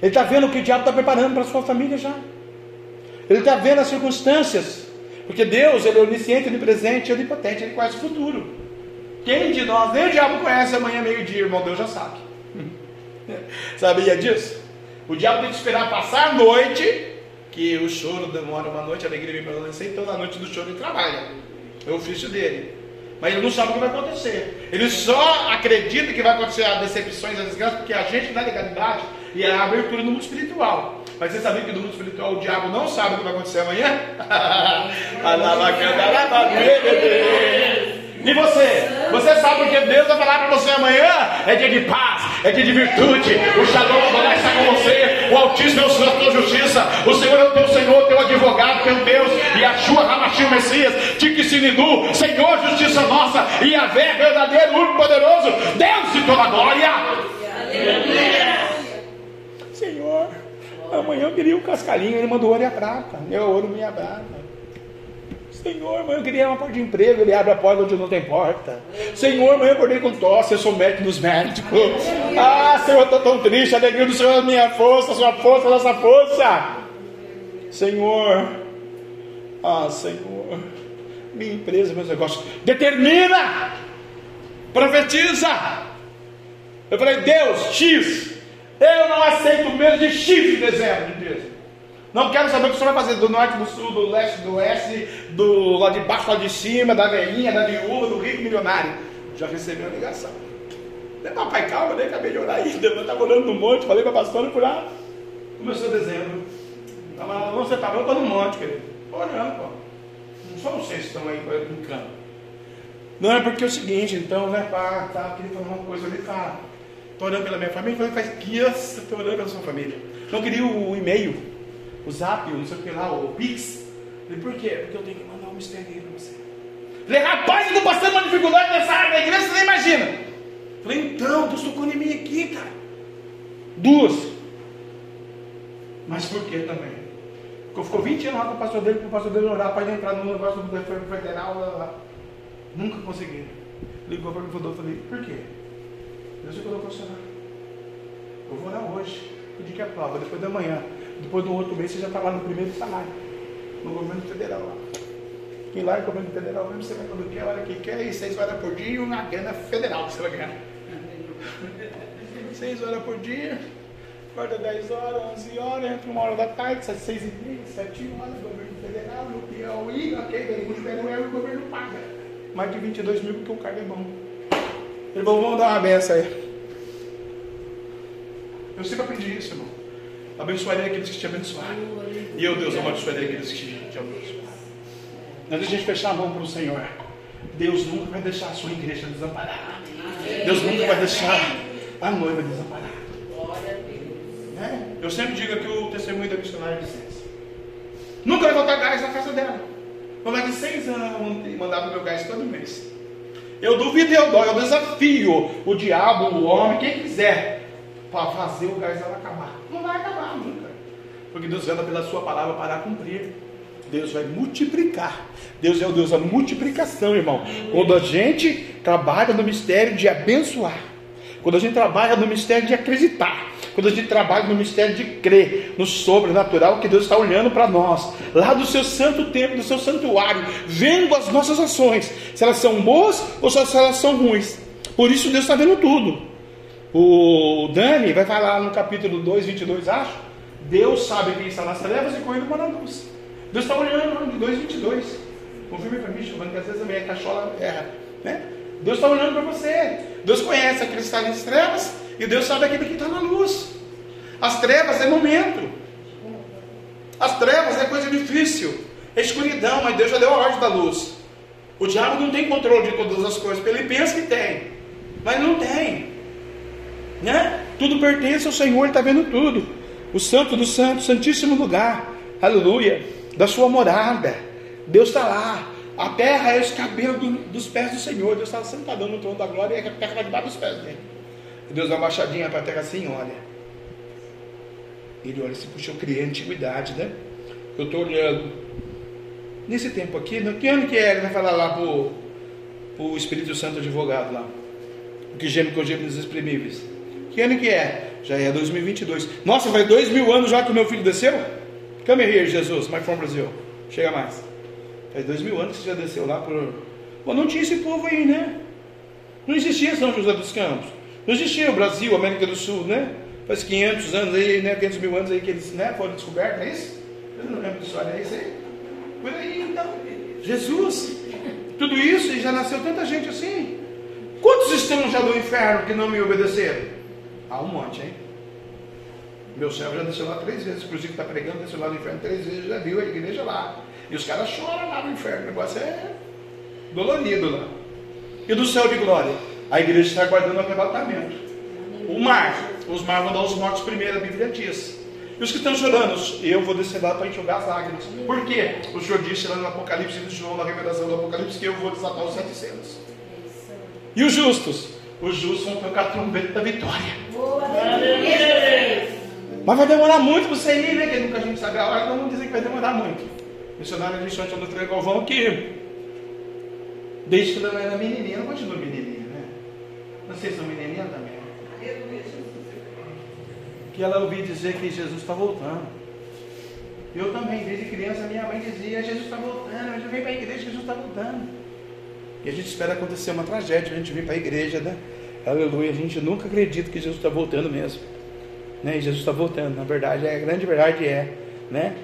Ele está vendo o que o diabo está preparando para a sua família já. Ele está vendo as circunstâncias. Porque Deus, Ele é onisciente, onipresente, onipotente, Ele conhece o futuro. Quem de nós, nem o diabo conhece amanhã meio-dia, irmão, Deus já sabe. Sabia disso? O diabo tem que esperar passar a noite que o choro demora uma noite, a alegria vem pela noite, então na noite do choro ele trabalha. É o ofício dele. Mas ele não sabe o que vai acontecer. Ele só acredita que vai acontecer as decepções, as desgraças, porque a gente na legalidade e a abertura no mundo espiritual. Mas você sabia que no mundo espiritual o diabo não sabe o que vai acontecer amanhã? E você? Você sabe o que Deus vai falar para você amanhã? É dia de paz, é dia de virtude. O Shalom vai estar com você. O Altíssimo é o Senhor da tua justiça. O Senhor é o teu Senhor, teu advogado, teu Deus. E a sua Ramachim Messias, Tiquisinidu, Senhor, justiça nossa. E a vé verdadeiro, único, poderoso. Deus de toda glória. Senhor, amanhã eu queria um cascalhinho. Ele mandou ouro e a prata. Meu ouro, minha prata. Senhor, mãe, eu queria uma porta de emprego, ele abre a porta onde não tem porta. Senhor, mãe, eu acordei com tosse, eu sou médico dos médicos. Ah, Senhor, eu estou tão triste, a alegria do Senhor é minha força, sua força, nossa força. Senhor, ah, Senhor, minha empresa, meus negócios, determina, profetiza. Eu falei, Deus, X, eu não aceito menos de X de dezembro de empresa. Não quero saber o que o senhor vai fazer do norte, do sul, do leste, do oeste, do lá de baixo, lá de cima, da velhinha, da viúva, do rico milionário. Já recebi uma ligação. Falei, papai, calma, nem acabei de orar ainda. Eu estava orando no monte, falei para a pastora por lá. Começou dezembro. Tava, você estava orando no monte, querido. Orando, pô. Não só vocês que estão aí brincando. Não é porque é o seguinte, então, né, pá, tá, queria falar uma coisa ali, cara. Estou orando pela minha família, faz dias estou orando pela sua família. Não queria o e-mail o zap, não sei o que lá, o Pix. Falei, por quê? Porque eu tenho que mandar um mistério aí para você. Falei, rapaz, eu estou passando uma dificuldade nessa área da igreja, você nem imagina. Falei, então, Deus tocou em mim aqui, cara. Duas. Mas por que também? Porque ficou 20 anos lá com o pastor dele, para o pastor dele orar para ele entrar no negócio do federal. Lá, lá. Nunca consegui. Ligou para mim e falou, falei, por quê? Deus me colocou funcionar. Eu vou orar hoje. Pedir que a prova, depois da manhã. Depois do outro mês você já está lá no primeiro salário, no governo federal lá. Quem lá é o governo federal mesmo, você vai quando quer, a hora que quer, e seis horas por dia uma grana federal que você vai ganhar. seis horas por dia, acorda 10 horas, 11 horas, entra uma hora da tarde, sai seis e meia, sete horas, governo federal, no Piauí, ok, o é o governo paga. Mais de 22 mil porque o cargo é bom. Ele falou, vamos dar uma benção aí. Eu sempre aprendi isso, irmão. Abençoarei aqueles que te abençoarem. E eu, Deus, abençoarei aqueles que te abençoarem. Antes de a gente fechar a mão para o Senhor, Deus nunca vai deixar a sua igreja desamparada. Deus nunca vai deixar a noiva desamparada. É? Eu sempre digo aqui o testemunho da missionária César. Nunca vai faltar gás na casa dela. Por mais de seis anos eu mandava meu gás todo mês. Eu duvido e eu dou, eu desafio o diabo, o homem, quem quiser, para fazer o gás ela acabar. Não vai acabar nunca. Porque Deus anda pela sua palavra para cumprir. Deus vai multiplicar. Deus é o Deus da multiplicação, irmão. Quando a gente trabalha no mistério de abençoar, quando a gente trabalha no mistério de acreditar, quando a gente trabalha no mistério de crer no sobrenatural que Deus está olhando para nós, lá do seu santo templo, do seu santuário, vendo as nossas ações, se elas são boas ou se elas são ruins. Por isso Deus está vendo tudo. O Dani vai falar no capítulo 2, 22, acho. Deus sabe quem está nas trevas e correndo para a luz. Deus está olhando de 2, 22. Confirme para mim, Giovanni, que às vezes a minha cachola erra. Né? Deus está olhando para você. Deus conhece aquele que está nas trevas e Deus sabe aquele que está na luz. As trevas é momento. As trevas é coisa difícil. É escuridão, mas Deus já deu a ordem da luz. O diabo não tem controle de todas as coisas, ele pensa que tem, mas não tem. Né? Tudo pertence ao Senhor, Ele está vendo tudo. O Santo do Santo, Santíssimo lugar, aleluia, da sua morada. Deus está lá. A terra é os cabelos do, dos pés do Senhor. Deus está sentado no trono da glória e a terra vai debaixo dos pés dele. Deus dá uma baixadinha para a terra assim, olha. Ele olha assim, puxa, eu criei a antiguidade, né? Eu estou olhando. Nesse tempo aqui, no que ano que é? Ele vai falar lá pro, pro Espírito Santo advogado lá. O que geme com geme inexprimíveis. Que ano que é? Já é 2022. Nossa, vai dois mil anos já que o meu filho desceu? Come here, Jesus, my from Brasil. Chega mais. Faz dois mil anos que você já desceu lá por. Bom, não tinha esse povo aí, né? Não existia São José dos Campos. Não existia o Brasil, América do Sul, né? Faz 500 anos aí, né? 500 mil anos aí que eles né, foram descobertos, não é isso? Eu não lembro da história, é isso aí? Por aí, então. Jesus, tudo isso e já nasceu tanta gente assim. Quantos estão já no inferno que não me obedeceram? Há um monte, hein? Meu servo já desceu lá três vezes, inclusive está pregando, desceu lá no inferno três vezes, já viu a igreja lá. E os caras choram lá no inferno, o negócio é dolorido lá. E do céu de glória, a igreja está aguardando o arrebatamento. O mar, os mar vão dar os mortos primeiro, a Bíblia diz. E os que estão chorando, eu vou descer lá para enxugar as lágrimas. Por quê? O Senhor disse lá no Apocalipse de João, na revelação do Apocalipse, que eu vou desatar os sete selos. E os justos? Os justos vão tocar a trombeta da vitória. Mas vai demorar muito para você ir, né? Que nunca a gente sabe a hora, então vamos dizer que vai demorar muito. O missionário de Chante do Trem Galvão que desde que ela era menininha, não continua menininha, né? Não sei se são menininha também. Que ela ouvia dizer que Jesus está voltando. Eu também, desde criança, minha mãe dizia: Jesus está voltando, gente vem para a igreja, Jesus está voltando. E a gente espera acontecer uma tragédia, a gente vir para a igreja, né? Aleluia, a gente nunca acredita que Jesus está voltando mesmo. Né? E Jesus está voltando, na verdade, a grande verdade é, né?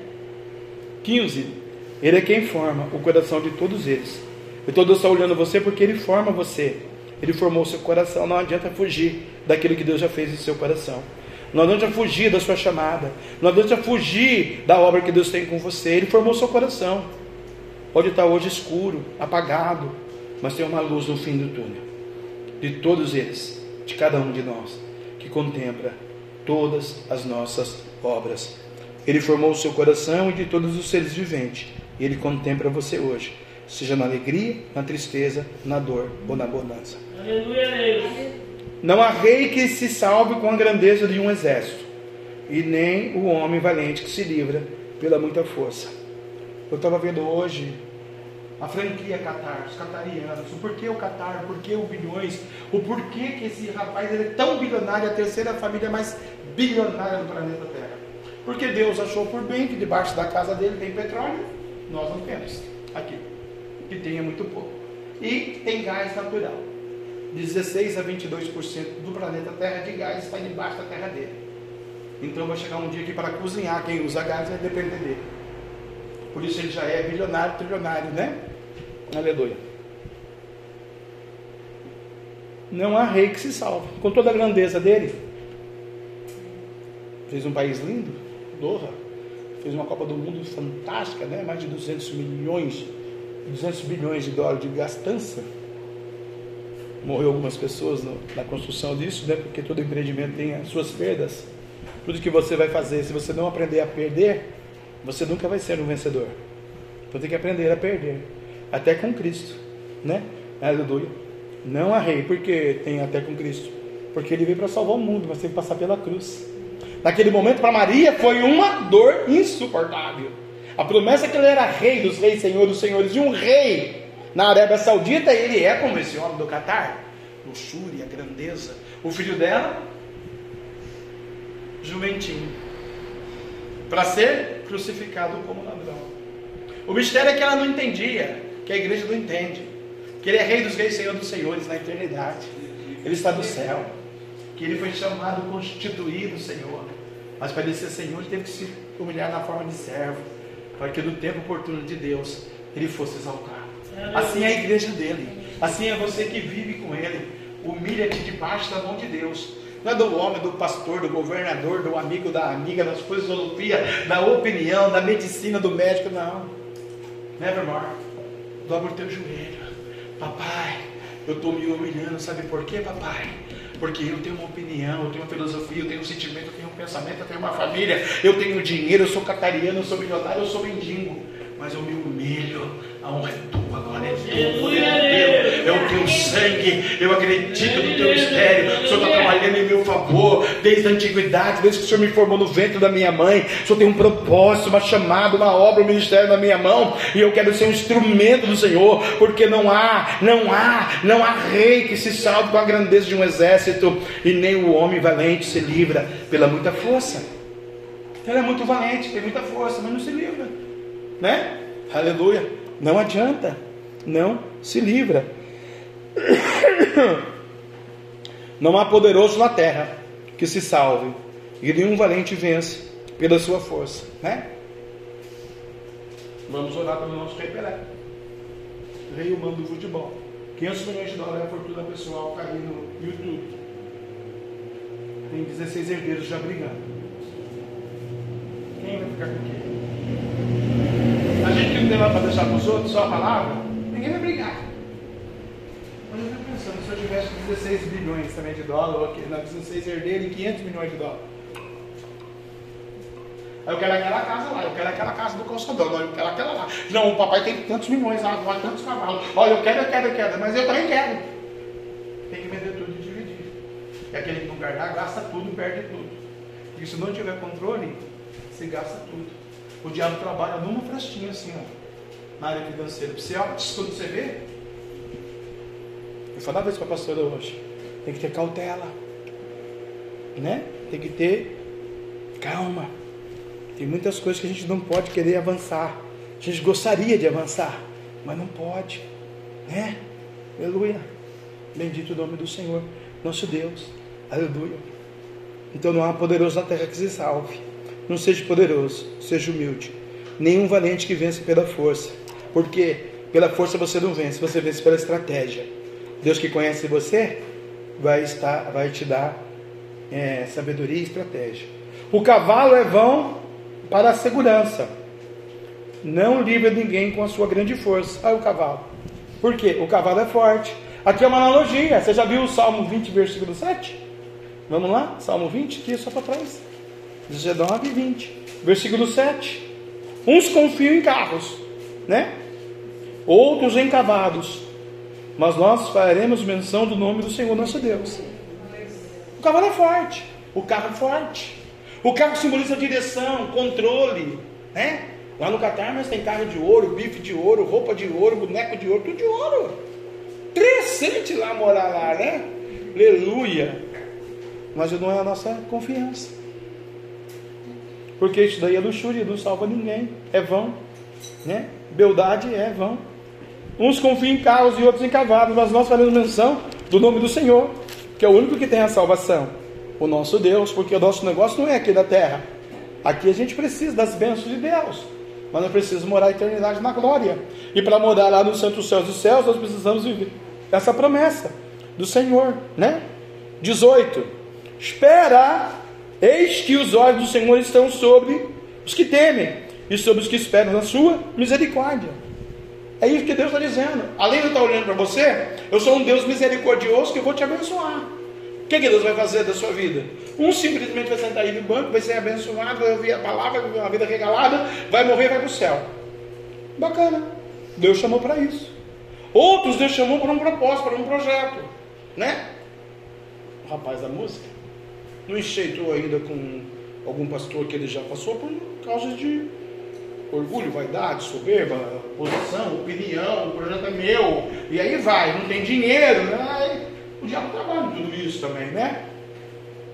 15. Ele é quem forma o coração de todos eles. E todo está olhando você porque ele forma você. Ele formou seu coração. Não adianta fugir daquilo que Deus já fez em seu coração. Não adianta fugir da sua chamada. Não adianta fugir da obra que Deus tem com você. Ele formou seu coração. Pode estar hoje escuro, apagado, mas tem uma luz no fim do túnel. De todos eles, de cada um de nós, que contempla todas as nossas obras. Ele formou o seu coração e de todos os seres viventes. E ele contempla você hoje, seja na alegria, na tristeza, na dor ou na bonança. Aleluia. Não há rei que se salve com a grandeza de um exército, e nem o homem valente que se livra pela muita força. Eu estava vendo hoje a franquia Qatar, os catarianos, o porquê o Qatar, o porquê o bilhões, o porquê que esse rapaz ele é tão bilionário, a terceira família mais bilionária do planeta Terra. Porque Deus achou por bem que debaixo da casa dele tem petróleo, nós não temos aqui, que tenha muito pouco. E tem gás natural. 16 a 22% do planeta Terra de gás está debaixo da terra dele. Então vai chegar um dia que para cozinhar quem usa gás vai depender dele. Por isso ele já é bilionário, trilionário, né? Aleluia. Não há rei que se salve. Com toda a grandeza dele. Fez um país lindo, Doha. Fez uma Copa do Mundo fantástica, né? Mais de 200 milhões, 200 bilhões de dólares de gastança. Morreu algumas pessoas no, na construção disso, né? Porque todo empreendimento tem as suas perdas. Tudo que você vai fazer, se você não aprender a perder, você nunca vai ser um vencedor. Então tem que aprender a perder. Até com Cristo. Né? Aleluia. Não há rei, porque tem até com Cristo. Porque ele veio para salvar o mundo, mas tem que passar pela cruz. Naquele momento, para Maria, foi uma dor insuportável. A promessa que ele era rei dos reis, senhor dos senhores, e um rei na Arábia Saudita, ele é como esse homem do Catar. Luxúria, grandeza. O filho dela, jumentinho para ser crucificado como ladrão. O mistério é que ela não entendia, que a igreja não entende, que ele é rei dos reis, senhor dos senhores na eternidade. Ele está do céu. que ele foi chamado, constituído Senhor. Mas para ele ser Senhor, ele teve que se humilhar na forma de servo, para que no tempo oportuno de Deus ele fosse exaltado. Assim é a igreja dele, assim é você que vive com ele. Humilha-te debaixo da mão de Deus. Não é do homem, do pastor, do governador, do amigo, da amiga, da filosofia, da opinião, da medicina, do médico, não. Nevermore. Dobra o teu joelho. Papai, eu estou me humilhando, sabe por quê, papai? Porque eu tenho uma opinião, eu tenho uma filosofia, eu tenho um sentimento, eu tenho um pensamento, eu tenho uma família, eu tenho dinheiro, eu sou catariano, eu sou milionário, eu sou mendigo. Mas eu me humilho, a é é o teu sangue, eu acredito no teu mistério, o Senhor está trabalhando em meu favor, desde a antiguidade, desde que o Senhor me formou no ventre da minha mãe, o Senhor tem um propósito, uma chamada, uma obra, um ministério na minha mão, e eu quero ser um instrumento do Senhor, porque não há, não há, não há rei que se salve com a grandeza de um exército, e nem o homem valente se livra pela muita força. Ele é muito valente, tem muita força, mas não se livra, né? Aleluia. Não adianta, não se livra. Não há poderoso na terra que se salve, e nenhum valente vence pela sua força, né? Vamos orar pelo nosso rei Pelé, rei humano do futebol. 500 milhões de dólares é a fortuna pessoal está aí no YouTube. Tem 16 herdeiros já brigando. Quem vai ficar com quem? A gente não tem nada para deixar para os outros, só a palavra, ninguém vai brigar. Mas eu fico pensando, se eu tivesse 16 bilhões também de dólar, ou não, 16 herdeiros e 500 milhões de dólares. Aí eu quero aquela casa lá, eu quero aquela casa do calçadão, eu quero aquela lá. Não, o papai tem tantos milhões lá, lá tantos cavalos. Olha, eu quero, eu quero, eu quero, mas eu também quero. Tem que vender tudo e dividir. E aquele que não guardar, gasta tudo, perde tudo. E se não tiver controle, se gasta tudo. O diabo trabalha numa frestinha assim, ó, na área financeira. Você, quando você vê, eu falava isso para a pastora hoje, tem que ter cautela, né? Tem que ter calma. Tem muitas coisas que a gente não pode querer avançar. A gente gostaria de avançar, mas não pode, né? Aleluia. Bendito o nome do Senhor, nosso Deus. Aleluia. Então não há poderoso na terra que se salve. Não seja poderoso, seja humilde. Nenhum valente que vence pela força. Porque pela força você não vence, você vence pela estratégia. Deus que conhece você vai, estar, vai te dar é, sabedoria e estratégia. O cavalo é vão para a segurança. Não livra ninguém com a sua grande força. Olha o cavalo. Por quê? O cavalo é forte. Aqui é uma analogia. Você já viu o Salmo 20, versículo 7? Vamos lá? Salmo 20, aqui só para trás. 19 e 20. Versículo 7. Uns confiam em carros, né? Outros em cavalos. Mas nós faremos menção do nome do Senhor nosso Deus. O cavalo é forte. O carro é forte. O carro simboliza direção, controle, né? Lá no Catar, mas tem carro de ouro, bife de ouro, roupa de ouro, boneco de ouro, tudo de ouro. Interessante lá morar lá, né? Aleluia. Mas não é a nossa confiança. Porque isso daí é luxúria, não salva ninguém. É vão. Né? Beldade é vão. Uns confiam em carros e outros em cavalos, mas nós faremos menção do nome do Senhor, que é o único que tem a salvação. O nosso Deus, porque o nosso negócio não é aqui da terra. Aqui a gente precisa das bênçãos de Deus. Mas nós precisamos morar a eternidade na glória. E para morar lá nos santos céus dos céus, nós precisamos viver essa promessa do Senhor, né? 18. Espera, eis que os olhos do Senhor estão sobre os que temem e sobre os que esperam na sua misericórdia. É isso que Deus está dizendo. Além de estar olhando para você, eu sou um Deus misericordioso que eu vou te abençoar. O que, que Deus vai fazer da sua vida? Um simplesmente vai sentar aí no banco, vai ser abençoado, vai ouvir a palavra, vai uma vida regalada, vai morrer vai para o céu. Bacana. Deus chamou para isso. Outros Deus chamou para um propósito, para um projeto. Né? O rapaz da música não enxeitou ainda com algum pastor que ele já passou por causa de orgulho, vaidade, soberba, posição, opinião, o projeto é meu, e aí vai, não tem dinheiro, né? o diabo trabalha em tudo isso também, né?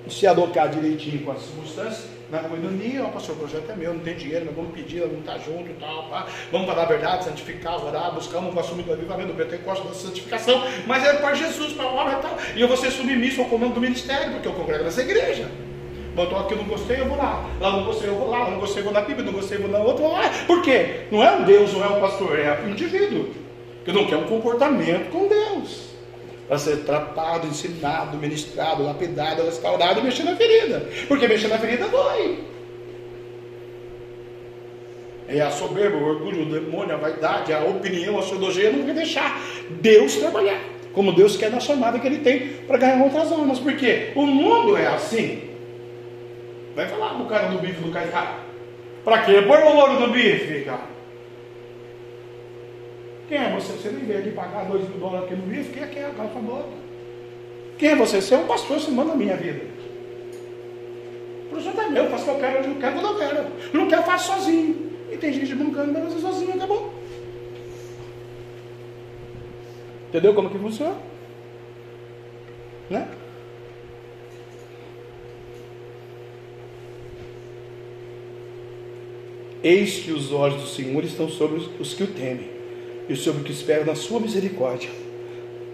Se alocar direitinho com as circunstâncias, na coinonia, ó pastor, o projeto é meu, não tem dinheiro, mas vamos pedir, vamos estar junto e tal, pá. vamos falar a verdade, santificar, orar, buscamos o assunto do avivamento do Pentecostes, da santificação, mas é para Jesus, para a obra e tal. E eu vou ser submisso ao comando do ministério, porque eu congrego nessa igreja. Botou aqui, eu não gostei, eu vou lá. Lá não gostei, eu vou lá. Lá não gostei, eu vou na Bíblia. Não gostei, eu vou na outra, vou lá. Por quê? Não é um Deus, não é um pastor, é um indivíduo. Que não quer um comportamento com Deus. Para ser tratado, ensinado, ministrado, lapidado, restaurado e mexer na ferida. Porque mexer na ferida dói. É a soberba, o orgulho, o demônio, a vaidade, a opinião, a teologia não vai deixar Deus trabalhar. Como Deus quer na chamada que Ele tem para ganhar outras almas. Porque o mundo é assim. Vai falar pro cara do bife do Caicá. Para quê? Põe o ouro no bife, cara. Quem é você? Você nem veio aqui pagar dois mil dólares aqui no bife? Quem é que é? Cala sua boca. Quem é você? Você é um pastor, você manda a minha vida. O projeto é meu, eu faço o que eu quero, eu não quero quando eu quero. Não quero, eu faço sozinho. E tem gente bancando para fazer sozinho, acabou. Entendeu como que funciona? Né? Eis que os olhos do Senhor estão sobre os que o temem e sobre o que esperam na sua misericórdia.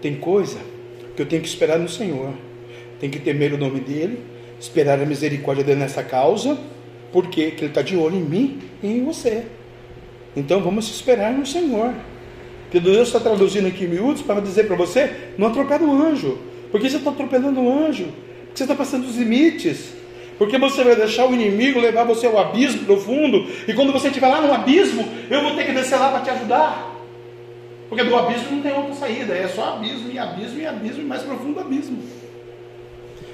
Tem coisa que eu tenho que esperar no Senhor. Tem que temer o nome dele, esperar a misericórdia dele nessa causa, porque ele está de olho em mim e em você. Então vamos esperar no Senhor. Que Deus está traduzindo aqui em miúdos para dizer para você: não atropela o anjo. Porque você está atropelando o anjo. Porque você está passando os limites. Porque você vai deixar o inimigo levar você ao abismo profundo. E quando você estiver lá no abismo, eu vou ter que descer lá para te ajudar. Porque do abismo não tem outra saída. É só abismo e abismo e abismo e mais profundo abismo.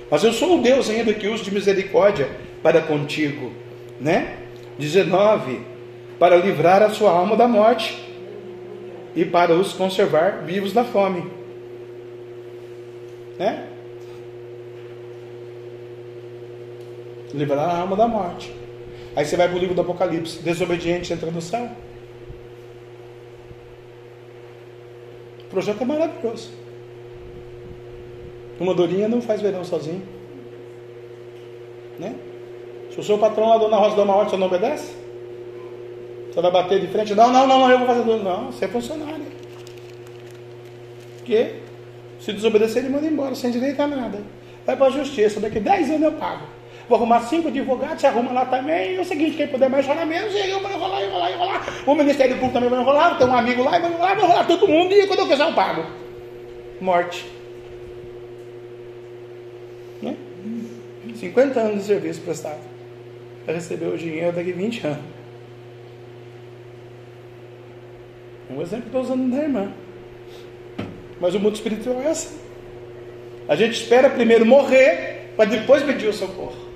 Mas eu sou o Deus ainda que uso de misericórdia para contigo. Né? 19. Para livrar a sua alma da morte e para os conservar vivos da fome. Né? Livrar a alma da morte. Aí você vai para o livro do Apocalipse, desobediente entra no céu. O projeto é maravilhoso. Uma dorinha não faz verão sozinho. Né? Se o seu patrão lá, Dona Rosa, ordem, você não obedece? Você vai bater de frente? Não, não, não, não eu vou fazer tudo. Não, você é funcionário. Porque se desobedecer, ele manda embora, sem direito a nada. Vai para a justiça, daqui 10 anos eu pago. Vou arrumar cinco advogados, você arruma lá também. E é o seguinte, quem puder mais enrolar menos, e eu vou enrolar, enrolar, enrolar. O Ministério Público também vai enrolar, tem um amigo lá, vai enrolar, vai enrolar todo mundo, e quando eu quiser eu pago. Morte. Né? 50 anos de serviço prestado. Para receber o dinheiro daqui 20 anos. Um exemplo que estou usando da irmã. Mas o mundo espiritual é assim. A gente espera primeiro morrer para depois pedir o socorro.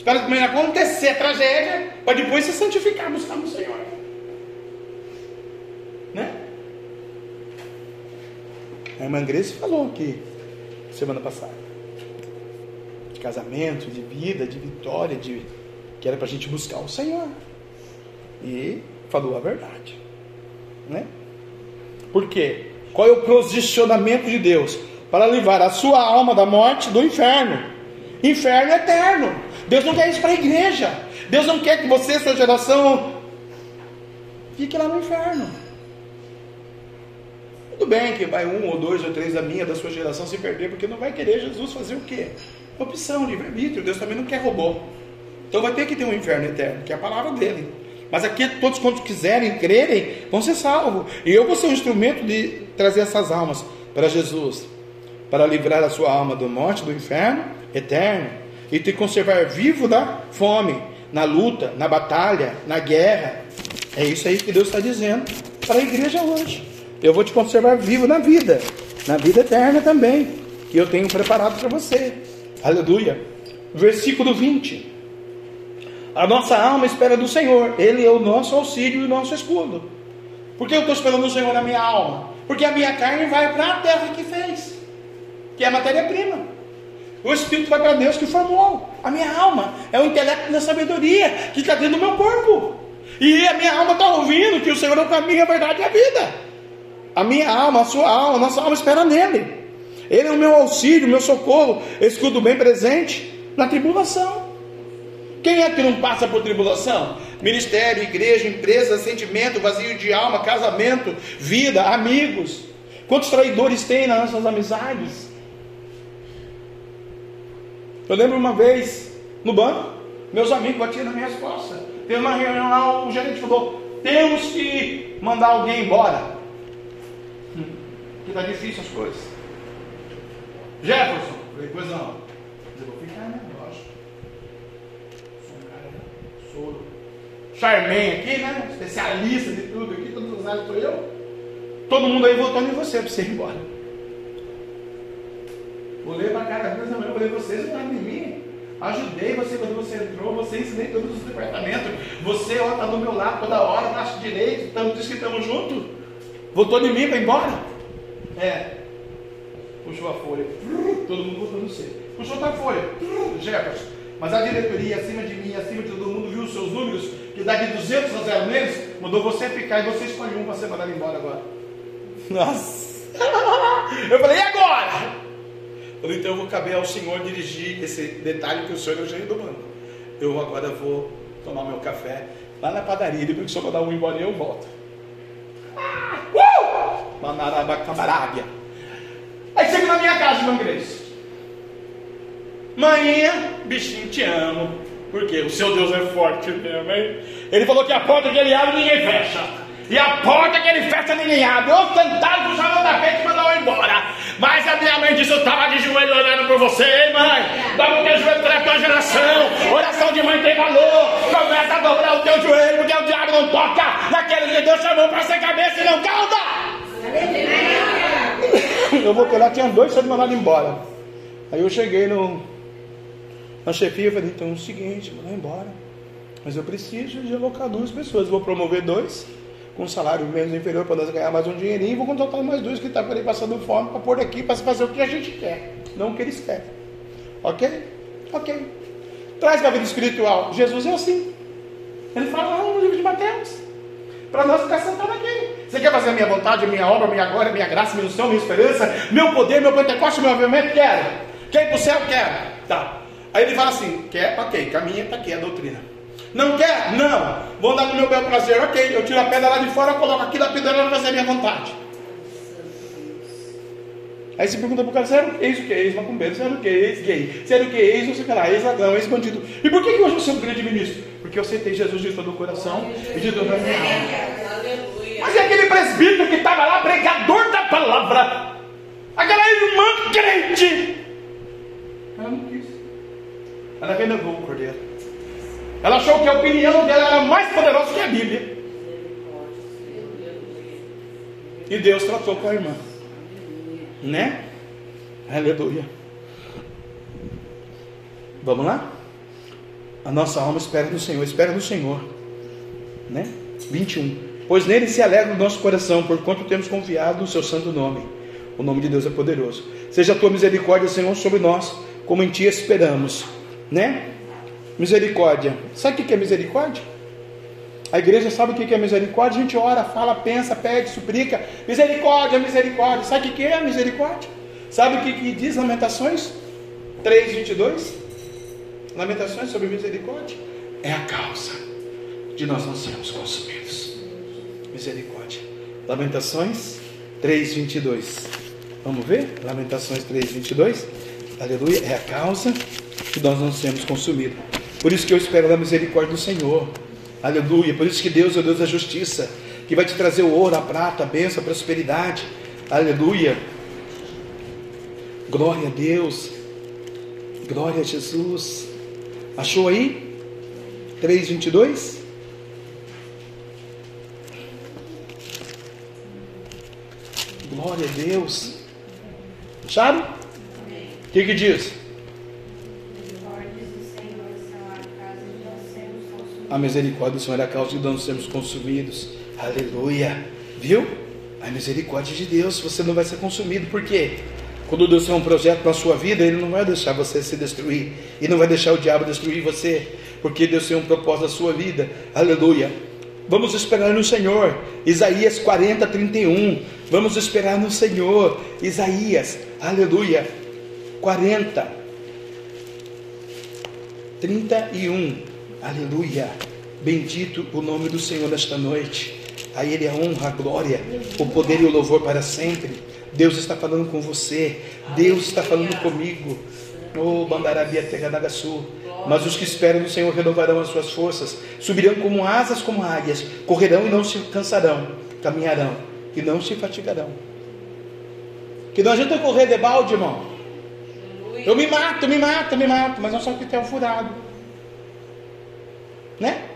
Espera primeiro acontecer a tragédia para depois se santificar, buscar no Senhor. Né? A irmã Grace falou aqui semana passada. De casamento, de vida, de vitória, de que era para a gente buscar o Senhor. E falou a verdade. Né? Por quê? Qual é o posicionamento de Deus? Para livrar a sua alma da morte do inferno. Inferno eterno. Deus não quer isso para a igreja. Deus não quer que você, sua geração, fique lá no inferno. Tudo bem que vai um ou dois ou três da minha, da sua geração se perder, porque não vai querer Jesus fazer o quê? Opção, livre-arbítrio. Deus também não quer robô. Então vai ter que ter um inferno eterno, que é a palavra dele. Mas aqui todos quantos quiserem, crerem, vão ser salvos. E eu vou ser um instrumento de trazer essas almas para Jesus, para livrar a sua alma do morte, do inferno eterno e te conservar vivo na fome, na luta, na batalha, na guerra. É isso aí que Deus está dizendo para a igreja hoje. Eu vou te conservar vivo na vida, na vida eterna também, que eu tenho preparado para você. Aleluia. Versículo 20. A nossa alma espera do Senhor, Ele é o nosso auxílio e o nosso escudo. Por que eu estou esperando o Senhor na minha alma? Porque a minha carne vai para a terra que fez, que é a matéria-prima. O Espírito vai para Deus que formou. A minha alma é o intelecto da sabedoria que está dentro do meu corpo. E a minha alma está ouvindo que o Senhor é o caminho, a verdade e a vida. A minha alma, a sua alma, a nossa alma espera nele. Ele é o meu auxílio, o meu socorro, escudo bem presente na tribulação. Quem é que não passa por tribulação? Ministério, igreja, empresa, sentimento, vazio de alma, casamento, vida, amigos. Quantos traidores tem nas nossas amizades? Eu lembro uma vez no banco, meus amigos batiam na minha costas. Teve uma reunião lá, o gerente falou: temos que mandar alguém embora. Que está difícil as coisas. Jefferson, falei, pois não. Eu vou ficar, né? Lógico. Sou um cara, sou charmen aqui, né? Especialista de tudo aqui, todos os áreas sou eu. Todo mundo aí votando em você para você ir embora. Olhei para a cara da minha falei, vocês não em mim. Ajudei você quando você entrou, você ensinei todos os departamentos. Você ó, está do meu lado toda hora, braço direito, estamos, diz que estamos juntos. Votou em mim para ir embora? É. Puxou a folha. Todo mundo votou no C. Puxou outra folha. Jefferson. Mas a diretoria, acima de mim, acima de todo mundo, viu os seus números, que dá de 200 a 0 neles, mandou você ficar e você escolhe um para ser mandado embora agora. Nossa! Eu falei, e agora? Falei, então eu vou caber ao Senhor dirigir esse detalhe que o Senhor é o gerente do banco. Eu agora vou tomar meu café lá na padaria, depois que o Senhor mandar um embora eu volto. Uh! Manarabacabarábia. Aí chego na minha casa, irmão Grace. Manhã, bichinho, te amo. Porque o seu Deus é forte mesmo, hein? Ele falou que a porta que ele abre ninguém fecha. E a porta que ele fecha ninguém abre. Ô fantasma chamou da frente e mandou embora. Mas a minha mãe disse: Eu estava de joelho orando por você, mãe? Dobra o teu joelho pela tua geração. Oração de mãe tem valor. Começa a dobrar o teu joelho, porque o diabo não toca naquele que Deus chamou para ser cabeça e não cauda. Eu voltei lá, tinha dois sendo mandados embora. Aí eu cheguei no, na chefia e falei: Então é o seguinte, mandar embora. Mas eu preciso de alocar duas pessoas. Vou promover dois com um salário menos inferior para nós ganhar mais um dinheirinho, vou contratar mais dois que estão tá passando fome para pôr aqui para fazer o que a gente quer, não o que eles querem. Ok? Ok. Traz para a vida espiritual. Jesus é assim. Ele fala lá no livro de Mateus. Para nós ficar sentado aqui. Você quer fazer a minha vontade, a minha obra, a minha glória, a minha graça, a minha unção, a minha esperança, meu poder, meu pentecoste, meu avivamento? Quero. Quer ir para o céu? Quero. Tá. Aí ele fala assim: quer? Ok, caminha, está aqui a doutrina. Não quer? Não. Vou andar no meu bel prazer. Ok, eu tiro a pedra lá de fora, coloco aqui na pedra para fazer minha vontade. Aí você pergunta para o cara, você o que? Ex o que? Ex macumbeiro, você era o que? Ex gay, você o que? Ex não sei o que lá, ex ladrão, ex bandido. E por que, que hoje você é um grande ministro? Porque eu aceitei Jesus de todo o coração e de toda a minha alma. Mas é aquele presbítero que estava lá, pregador da palavra, aquela irmã crente. Ela não quis. Ela renovou o cordeiro. Ela achou que a opinião dela era mais poderosa que a Bíblia. E Deus tratou com a irmã. Né? Aleluia. Vamos lá? A nossa alma espera no Senhor, espera no Senhor. Né? 21. Pois nele se alegra o nosso coração, porquanto temos confiado no seu santo nome. O nome de Deus é poderoso. Seja a tua misericórdia, Senhor, sobre nós, como em ti esperamos. Né? Misericórdia. Sabe o que é misericórdia? A igreja sabe o que é misericórdia? A gente ora, fala, pensa, pede, suplica. Misericórdia, misericórdia. Sabe o que é misericórdia? Sabe o que diz Lamentações 3, 22? Lamentações sobre misericórdia. É a causa de nós não sermos consumidos. Misericórdia. Lamentações 3, 22. Vamos ver? Lamentações 3, 22. Aleluia. É a causa de nós não sermos consumidos. Por isso que eu espero da misericórdia do Senhor. Aleluia. Por isso que Deus é o Deus da justiça, que vai te trazer o ouro, a prata, a bênção, a prosperidade. Aleluia. Glória a Deus. Glória a Jesus. Achou aí? 3:22. Glória a Deus. Acharam? O que, que diz? A misericórdia do Senhor é a causa de não sermos consumidos. Aleluia. Viu? A misericórdia de Deus, você não vai ser consumido. Por quê? Quando Deus tem um projeto na sua vida, Ele não vai deixar você se destruir. E não vai deixar o diabo destruir você. Porque Deus tem um propósito na sua vida. Aleluia. Vamos esperar no Senhor. Isaías 40, 31. Vamos esperar no Senhor. Isaías, aleluia. 40, 31. Aleluia. Bendito o nome do Senhor nesta noite. A Ele a honra, a glória, o poder e o louvor para sempre. Deus está falando com você. Deus está falando comigo. Oh, Bandarabia Terra Nagasul. Mas os que esperam no Senhor renovarão as suas forças, subirão como asas como águias, correrão e não se cansarão, caminharão e não se fatigarão. Que não adianta correr de balde, irmão. Eu me mato, me mato, me mato, mas não só que tem um furado. Né?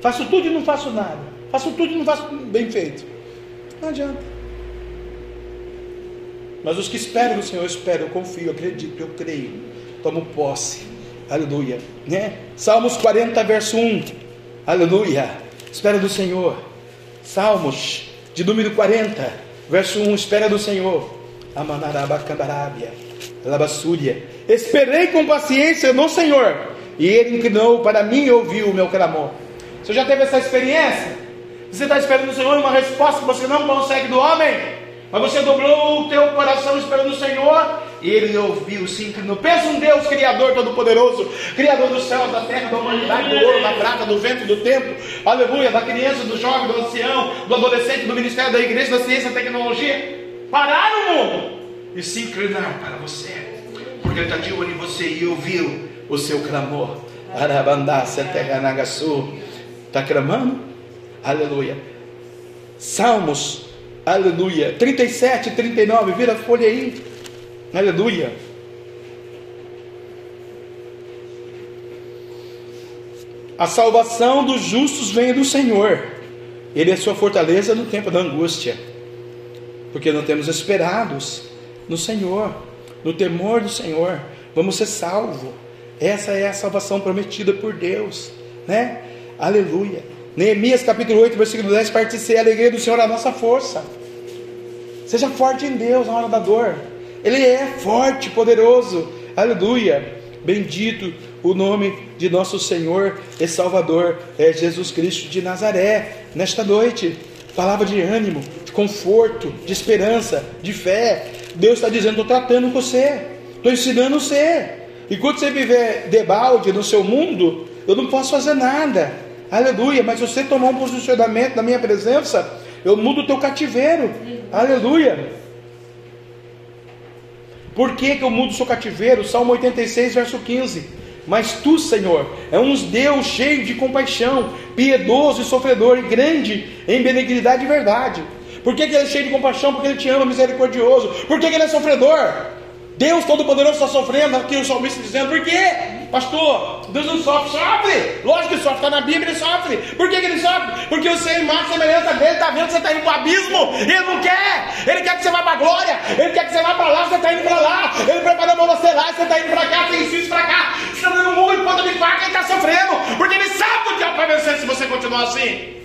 Faço tudo e não faço nada. Faço tudo e não faço bem feito. Não adianta. Mas os que esperam no Senhor, eu espero, eu confio, eu acredito, eu creio. Tomo posse. Aleluia. Né? Salmos 40, verso 1. Aleluia. Espera do Senhor. Salmos de número 40, verso 1. Espera do Senhor. Amanarabacandarábia. Labassúria. Esperei com paciência no Senhor. E ele inclinou para mim e ouviu o meu clamor. Você já teve essa experiência? Você está esperando no Senhor uma resposta que você não consegue do homem? Mas você dobrou o teu coração esperando o Senhor e ele ouviu, se inclinou. Pensa um Deus Criador Todo-Poderoso, Criador do céu, da terra, da humanidade, do ouro, da prata, do vento, do tempo, aleluia, da criança, do jovem, do ancião, do adolescente, do ministério da igreja, da ciência, da tecnologia. Parar o mundo e se inclinar para você, porque em você e ouviu o seu clamor. Arabandácia, terra Nagasu. Está clamando? Aleluia. Salmos Aleluia. 37, 39, vira a folha aí. Aleluia. A salvação dos justos vem do Senhor. Ele é sua fortaleza no tempo da angústia. Porque não temos esperados no Senhor, no temor do Senhor. Vamos ser salvos. Essa é a salvação prometida por Deus, né? Aleluia. Neemias capítulo 8, versículo 10, parte ser a alegria do Senhor a nossa força. Seja forte em Deus na hora da dor. Ele é forte, poderoso. Aleluia. Bendito o nome de nosso Senhor e Salvador, é Jesus Cristo de Nazaré. Nesta noite, palavra de ânimo, de conforto, de esperança, de fé. Deus está dizendo: estou tratando você, estou ensinando você. E quando você viver debalde no seu mundo, eu não posso fazer nada. Aleluia. Mas você tomar um posicionamento na minha presença, eu mudo o teu cativeiro. Aleluia. Por que, que eu mudo o seu cativeiro? Salmo 86, verso 15. Mas tu, Senhor, é um Deus cheio de compaixão, piedoso e sofredor, e grande em benignidade e verdade. Por que, que ele é cheio de compaixão? Porque ele te ama, misericordioso. Por que, que ele é sofredor? Deus Todo-Poderoso está sofrendo, aqui o salmista dizendo, por quê? Pastor, Deus não sofre, sofre. Lógico que sofre, está na Bíblia, ele sofre. Por que, que ele sofre? Porque você é imagem semelhança dele, está vendo que você está indo para o abismo, ele não quer, ele quer que você vá para a glória, ele quer que você vá para lá, você está indo para lá, ele preparou para você lá, você está indo para cá, tem isso para cá, você está dando um em ponta de faca e está sofrendo, porque ele sabe o que é para vencer se você continuar assim.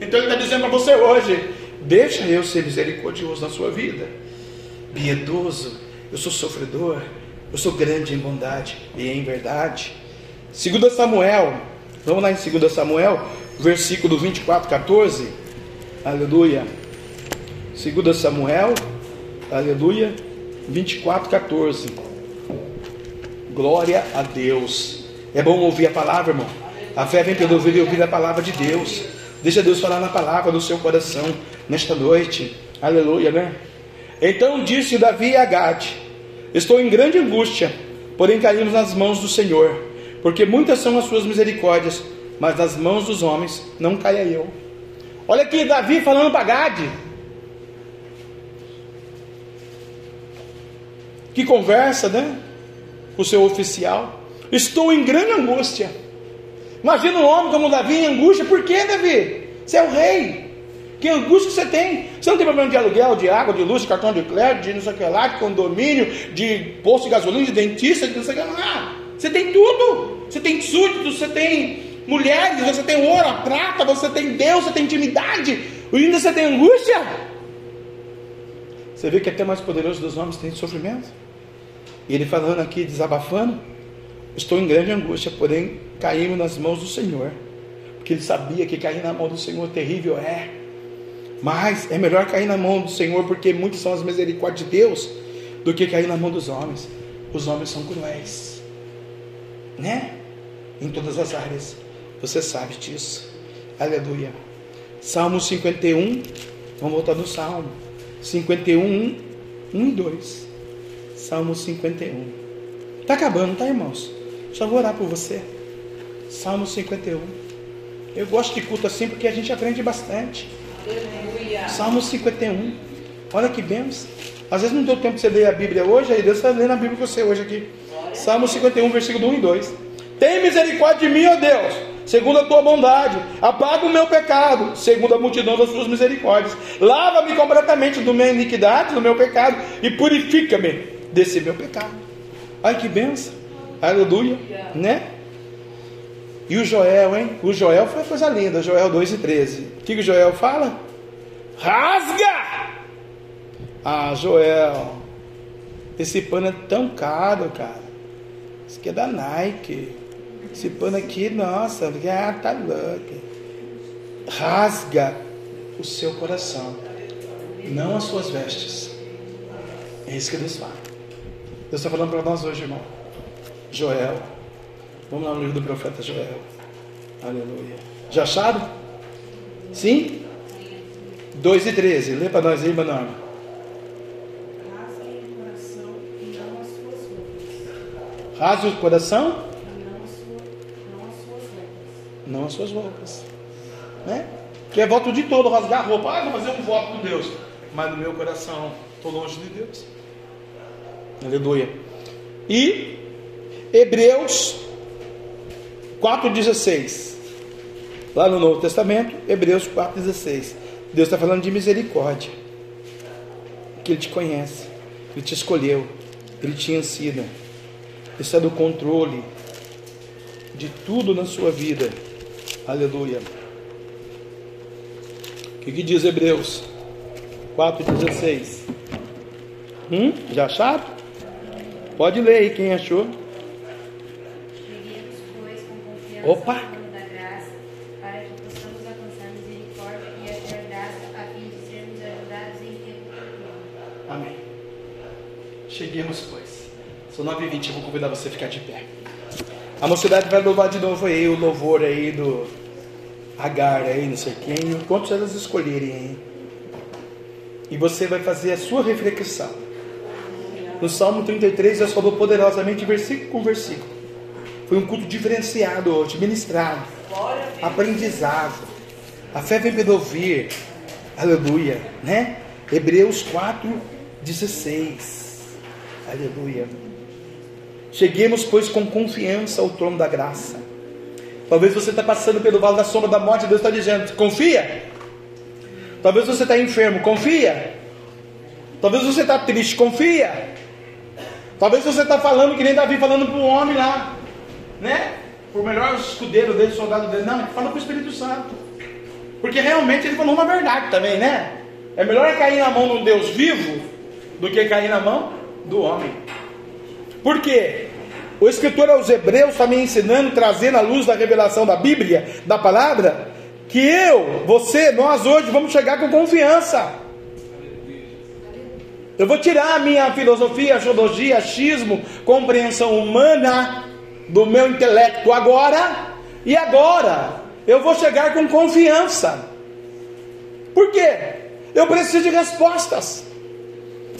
Então ele está dizendo para você hoje: deixa eu ser misericordioso na sua vida, piedoso eu sou sofredor, eu sou grande em bondade e em verdade. 2 Samuel, vamos lá em 2 Samuel, versículo 24, 14. Aleluia. 2 Samuel, aleluia, 24, 14. Glória a Deus. É bom ouvir a palavra, irmão. A fé vem pelo ouvir e ouvir a palavra de Deus. Deixa Deus falar na palavra do seu coração nesta noite. Aleluia, né? Então disse Davi a Gade: Estou em grande angústia, porém caímos nas mãos do Senhor, porque muitas são as suas misericórdias, mas nas mãos dos homens não caia eu. Olha aqui Davi falando para Gade. Que conversa, né? O seu oficial. Estou em grande angústia. Imagina um homem como Davi em angústia. Por que, Davi? Você é o rei. Que angústia você tem? Você não tem problema de aluguel, de água, de luz, de cartão de crédito, de não sei o que lá, de condomínio, de posto de gasolina, de dentista, de não sei o que lá. Você tem tudo. Você tem súditos, você tem mulheres, você tem ouro, prata, você tem Deus, você tem intimidade. E ainda você tem angústia. Você vê que até mais poderoso dos homens tem sofrimento. E ele falando aqui, desabafando. Estou em grande angústia, porém caímos nas mãos do Senhor. Porque ele sabia que cair na mão do Senhor terrível é. Mas é melhor cair na mão do Senhor, porque muitas são as misericórdias de Deus, do que cair na mão dos homens. Os homens são cruéis. né? Em todas as áreas. Você sabe disso. Aleluia. Salmo 51. Vamos voltar no Salmo. 51, 1, 1 e 2. Salmo 51. Está acabando, tá, irmãos? Só vou orar por você. Salmo 51. Eu gosto de culto assim porque a gente aprende bastante. Aleluia. Salmo 51. Olha que bênção. Às vezes não deu tempo de você ler a Bíblia hoje, aí Deus está lendo a Bíblia com você hoje aqui. Salmo 51, versículo 1 e 2. Tem misericórdia de mim, ó Deus, segundo a tua bondade. Apaga o meu pecado, segundo a multidão das tuas misericórdias. Lava-me completamente do minha iniquidade, do meu pecado, e purifica-me desse meu pecado. Ai que benção. Aleluia. Né? E o Joel, hein? O Joel foi coisa linda, Joel 2 e 13. O que, que o Joel fala? Rasga! Ah, Joel, esse pano é tão caro, cara. Isso aqui é da Nike. Esse pano aqui, nossa, ah, tá louco. Rasga o seu coração, não as suas vestes. É isso que Deus fala. Deus está falando para nós hoje, irmão. Joel. Vamos lá no livro do profeta Joel. Aleluia. Já acharam? Sim? 2 e 13. Lê para nós aí, Manorma. Rasguem o coração e não as suas roupas. Rasgue o coração, E não, a sua, não as suas roupas. não as suas roupas. Né? Que é voto de todo, rasgar a roupa. Ah, vou fazer um voto com Deus. Mas no meu coração, estou longe de Deus. Aleluia. E Hebreus 4,16. Lá no Novo Testamento, Hebreus 4,16. Deus está falando de misericórdia. Que Ele te conhece, Ele te escolheu, Ele te ensina. Ele está no controle de tudo na sua vida. Aleluia. O que, que diz Hebreus 4,16? Hum? Já acharam? Pode ler aí quem achou. Oportuno. Amém. Cheguemos, pois. São 9h20, eu vou convidar você a ficar de pé. A mocidade vai louvar de novo aí o louvor aí do Agar aí, não sei quem, enquanto elas escolherem aí. E você vai fazer a sua reflexão. No Salmo 33, Deus falou poderosamente, versículo por versículo. Foi um culto diferenciado hoje, ministrado, aprendizado. A fé vem pelo ouvir. Aleluia, né? Hebreus 4, 16. Aleluia. Cheguemos, pois, com confiança ao trono da graça. Talvez você está passando pelo vale da sombra da morte, Deus está dizendo: confia. Talvez você está enfermo, confia. Talvez você está triste, confia. Talvez você está falando que nem Davi falando para o homem lá, né? Por melhor escudeiro dele, soldado dele. Não, fala com o Espírito Santo. Porque realmente ele falou uma verdade também, né? É melhor cair na mão de um Deus vivo do que cair na mão do homem. Por quê? O escritor aos Hebreus está me ensinando, trazendo a luz da revelação da Bíblia, da palavra, que eu, você, nós hoje vamos chegar com confiança. Eu vou tirar a minha filosofia, astrologia, achismo, compreensão humana do meu intelecto agora, e agora eu vou chegar com confiança. Por quê? Eu preciso de respostas.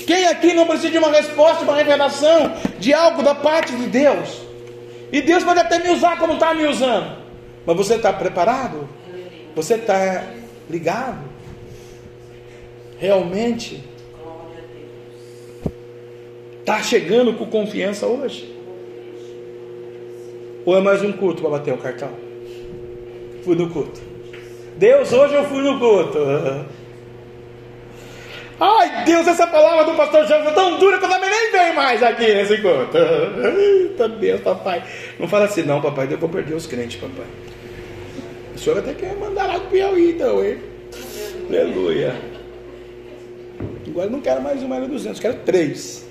Quem aqui não precisa de uma resposta, uma revelação de algo da parte de Deus? E Deus pode até me usar como está me usando. Mas você está preparado? Você está ligado? Realmente? Está chegando com confiança hoje? Ou é mais um culto para bater o cartão? Fui no culto. Deus, hoje eu fui no culto. Ai, Deus, essa palavra do pastor Jânio é tão dura que eu também nem venho mais aqui nesse culto. Eita Deus, papai. Não fala assim, não, papai, eu vou perder os crentes, papai. O senhor até quer mandar lá pro Piauí, então, hein? Aleluia. Agora eu não quero mais um, mais 200, quero três.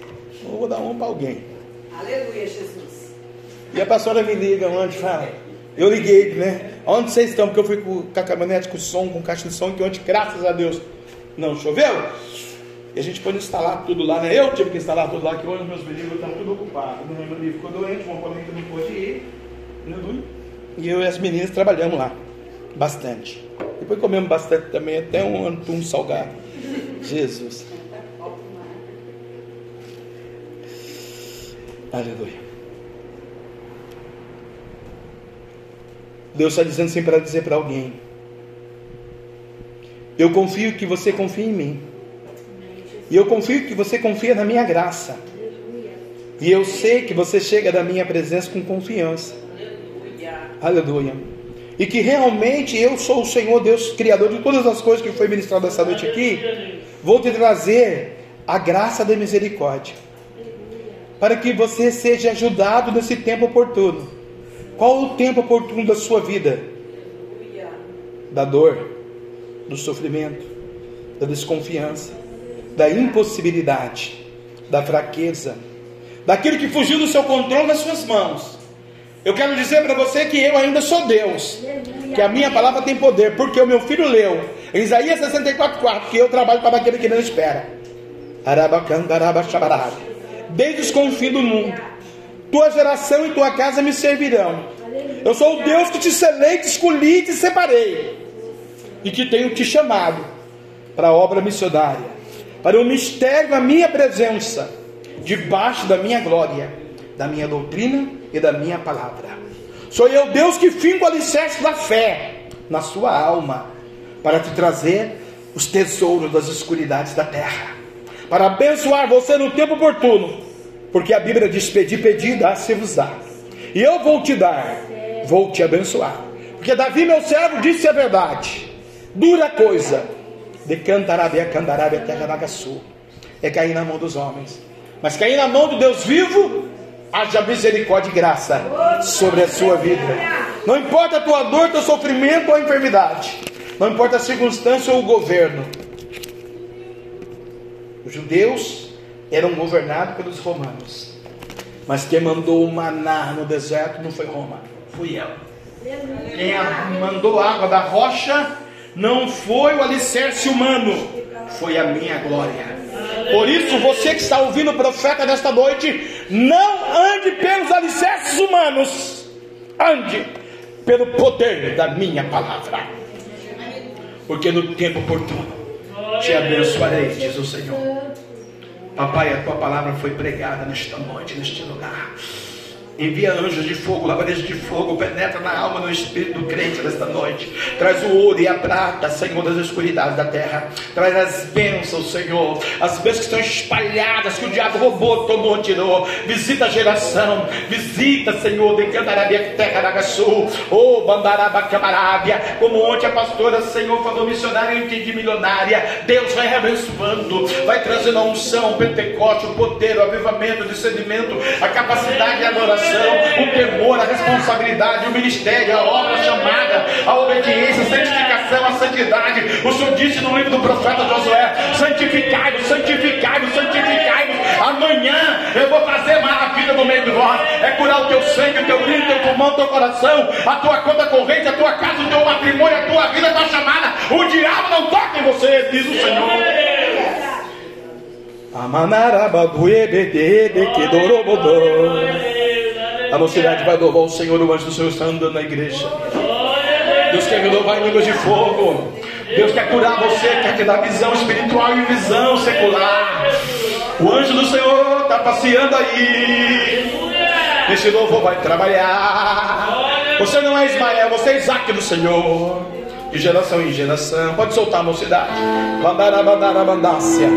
Eu vou dar um para alguém. Aleluia, Jesus. E a pastora me liga ontem, fala. Eu liguei, né? Onde vocês estão? Porque eu fui com, a caminhonete com som, com caixa de som, que ontem, graças a Deus, não choveu. E a gente pode instalar tudo lá, né? Eu tive que instalar tudo lá, que hoje meus meninos estão tudo ocupados. Meu irmão ficou doente, uma polêmica não pôde ir. Dudu? E eu e as meninas trabalhamos lá. Bastante. Depois comemos bastante também, até um antum salgado. Jesus. Aleluia. Deus está dizendo assim para dizer para alguém: Eu confio que você confia em mim. E eu confio que você confia na minha graça. E eu sei que você chega da minha presença com confiança. Aleluia. E que realmente eu sou o Senhor Deus, Criador de todas as coisas que foi ministrado essa noite aqui. Vou te trazer a graça da misericórdia. Para que você seja ajudado nesse tempo oportuno. Qual o tempo oportuno da sua vida? Da dor, do sofrimento, da desconfiança, da impossibilidade, da fraqueza, daquilo que fugiu do seu controle nas suas mãos. Eu quero dizer para você que eu ainda sou Deus, que a minha palavra tem poder, porque o meu filho leu em Isaías 64,4 que eu trabalho para aquele que não espera. Desde os confins do mundo, tua geração e tua casa me servirão. Eu sou o Deus que te selei, te escolhi te separei, e que tenho te chamado para a obra missionária, para o mistério da minha presença, debaixo da minha glória, da minha doutrina e da minha palavra. Sou eu, Deus, que finco o alicerce da fé na sua alma, para te trazer os tesouros das escuridades da terra, para abençoar você no tempo oportuno, porque a Bíblia diz: Pedi, pedi, dá-se-vos dá. E eu vou te dar, vou te abençoar. Porque Davi, meu servo, disse a verdade. Dura coisa, de cantarabia, candarabia, terra nagaçu, é cair na mão dos homens. Mas cair na mão do Deus vivo, haja misericórdia e graça sobre a sua vida. Não importa a tua dor, teu sofrimento ou a enfermidade. Não importa a circunstância ou o governo. Os judeus eram governados pelos romanos. Mas quem mandou o maná no deserto não foi Roma, fui eu. Quem mandou água da rocha não foi o alicerce humano, foi a minha glória. Por isso, você que está ouvindo o profeta nesta noite, não ande pelos alicerces humanos, ande pelo poder da minha palavra, porque no tempo oportuno te abençoarei, diz o Senhor. Papai, a tua palavra foi pregada nesta noite, neste lugar. Envia anjos de fogo, lavadeiros de fogo, penetra na alma, no espírito do crente nesta noite. Traz o ouro e a prata, Senhor, das escuridades da terra. Traz as bênçãos, Senhor. As bênçãos que estão espalhadas, que o diabo roubou, tomou, tirou. Visita a geração. Visita, Senhor, de Cantarabia, terra da Sul. Oh, Bandaraba, Camarábia. Como ontem a pastora, Senhor, falou missionária, eu entendi milionária. Deus vai abençoando, vai trazendo a unção, o Pentecoste, o poder, o avivamento, o discernimento, a capacidade de adoração, o temor, a responsabilidade, o ministério, a obra, chamada, a obediência, a santificação, a santidade. O Senhor disse no livro do profeta Josué: santificai-vos, santificai-vos, santificai-vos. Amanhã eu vou fazer maravilha no meio de nós. É curar o teu sangue, o teu rim, teu pulmão, o teu coração, a tua conta corrente, a tua casa, o teu matrimônio, a tua vida, a tua chamada. O diabo não toca em você, diz o Senhor. A mocidade vai louvar o Senhor, o anjo do Senhor está andando na igreja. Deus quer louvar em línguas de fogo. Deus quer curar você, quer te dar visão espiritual e visão secular. O anjo do Senhor está passeando aí. Esse louvor vai trabalhar. Você não é Ismael, você é Isaac do Senhor. De geração em geração. Pode soltar a mocidade. Bandara, bandara, bandácia.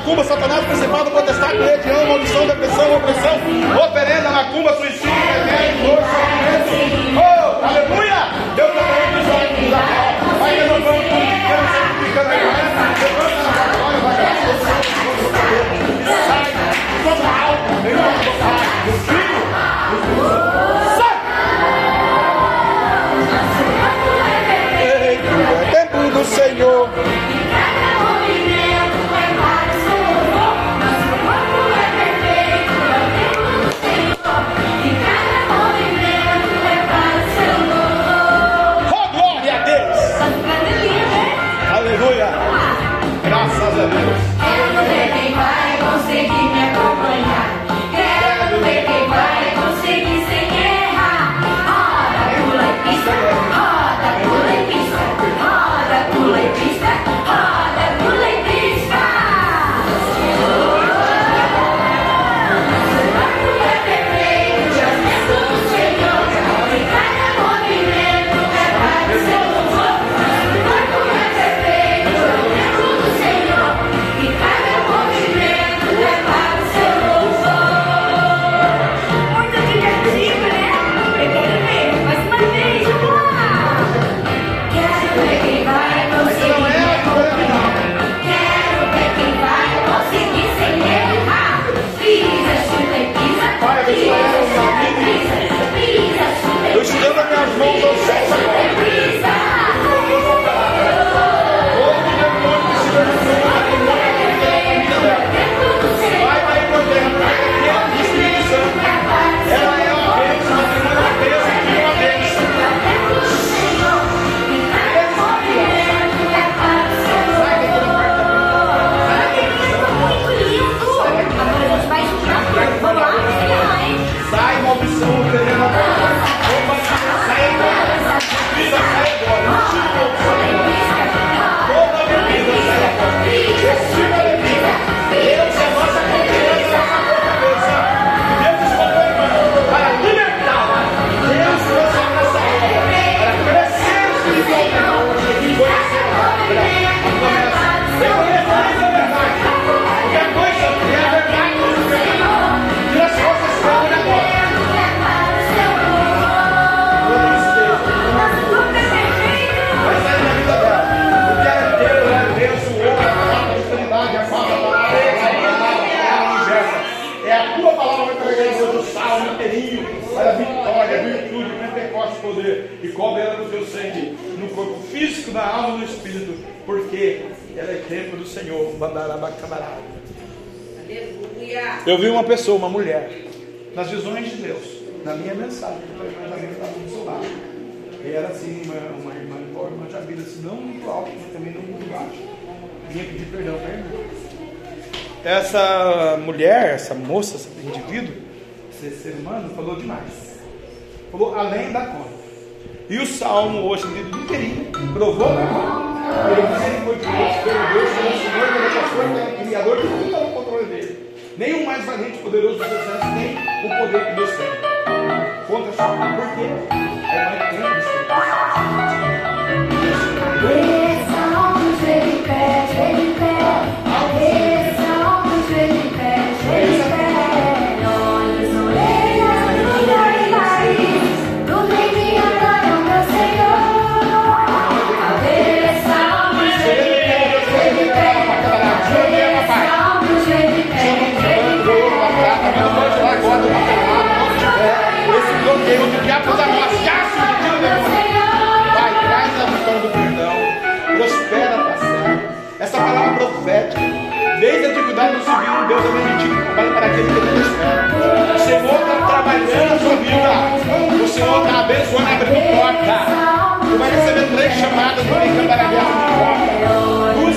macumba, Satanás, principado, potestade, religião, maldição, depressão, opressão, operenda, macumba, suicídio, remédio, sofrimento. Oh, aleluia! Deus está falando dos olhos da terra, vai renovando tudo que queremos, santificando a igreja, levanta na glória, vai dar a solução, sai, como algo, em nome do Pai, do Filho. Templo do Senhor. Aleluia. Eu vi uma pessoa, uma mulher, nas visões de Deus, na minha mensagem, lado. E era assim, uma, uma irmã, uma irmã já vida assim, não muito alto, mas também não muito baixo. Vinha pedir perdão para a irmã. Essa mulher, essa moça, esse indivíduo, esse ser humano, falou demais. Falou além da conta. E o salmo hoje lido inteirinho provou ele misericordioso, pelo Deus, pelo Senhor, pelo pastor, pelo Criador, que tudo está no controle dele. O mais valente poderoso dos exércitos tem o poder que Deus tem. Contra sua Por quê? É mais tempo Deus trabalhe para aquele que. O Senhor está trabalhando a sua vida. O Senhor está abençoando, abrindo porta. Tu vai receber três chamadas do Bem Cantar a Guerra de porta. Duas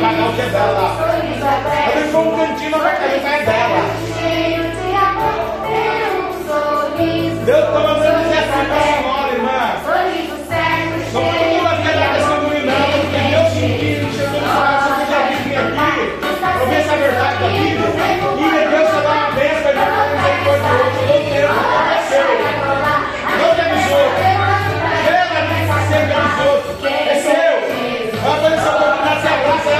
pagar o que é dela. Ela deixou um cantinho na portaria, mas é dela. De tem. Deus está mandando dizer assim para a senhora, irmã. Não procura aquela questão do não, porque Deus sentiu, chegou no coração que já vir aqui. Eu vi essa verdade da Bíblia. E Deus vai dar uma bênção, vai dar uma misericórdia. Eu dou tempo, não seu. Não tem dos melhor.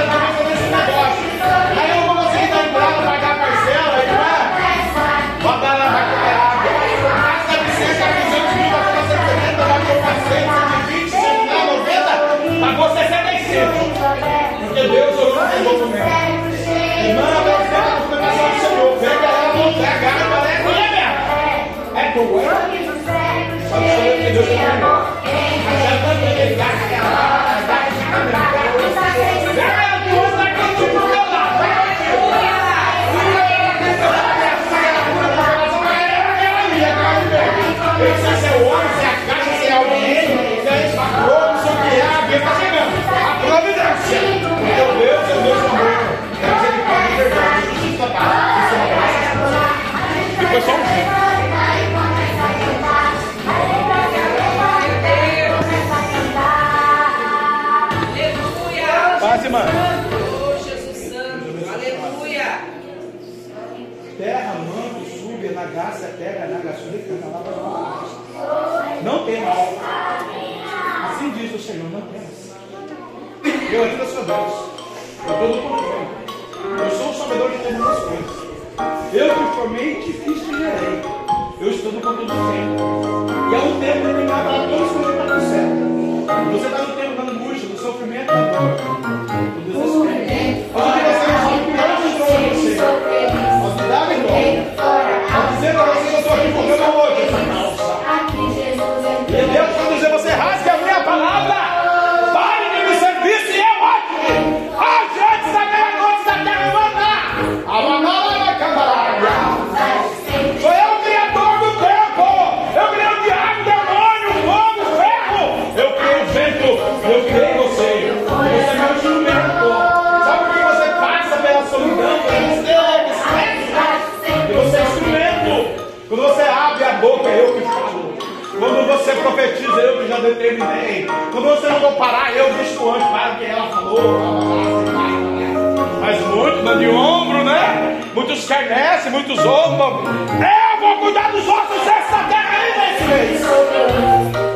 amor. Quem Mas já bem, ele gasta Depois só um irmã. Oh, Jesus Santo. Aleluia. Terra, manto, sube, nagaça, terra, nagaçuri, canalaba. Não temas. Assim diz o Senhor, não temas. Eu ainda sou Deus. Eu estou no boca, eu que falo. Quando você profetiza, eu que já determinei. Quando você não vou parar, eu deixo antes para o que ela falou. Mas muitos dão de ombro, né? Muitos escarnecem, muitos zombam. Eu vou cuidar dos ossos dessa terra ainda esse mês.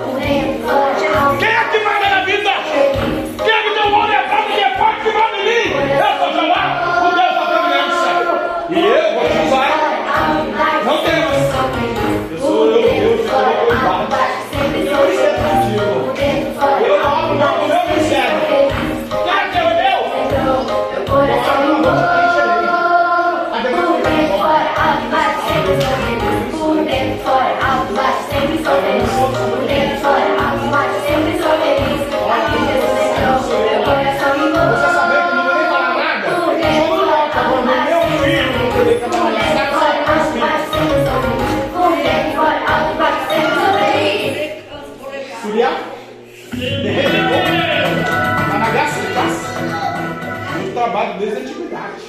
Desde a antiguidade.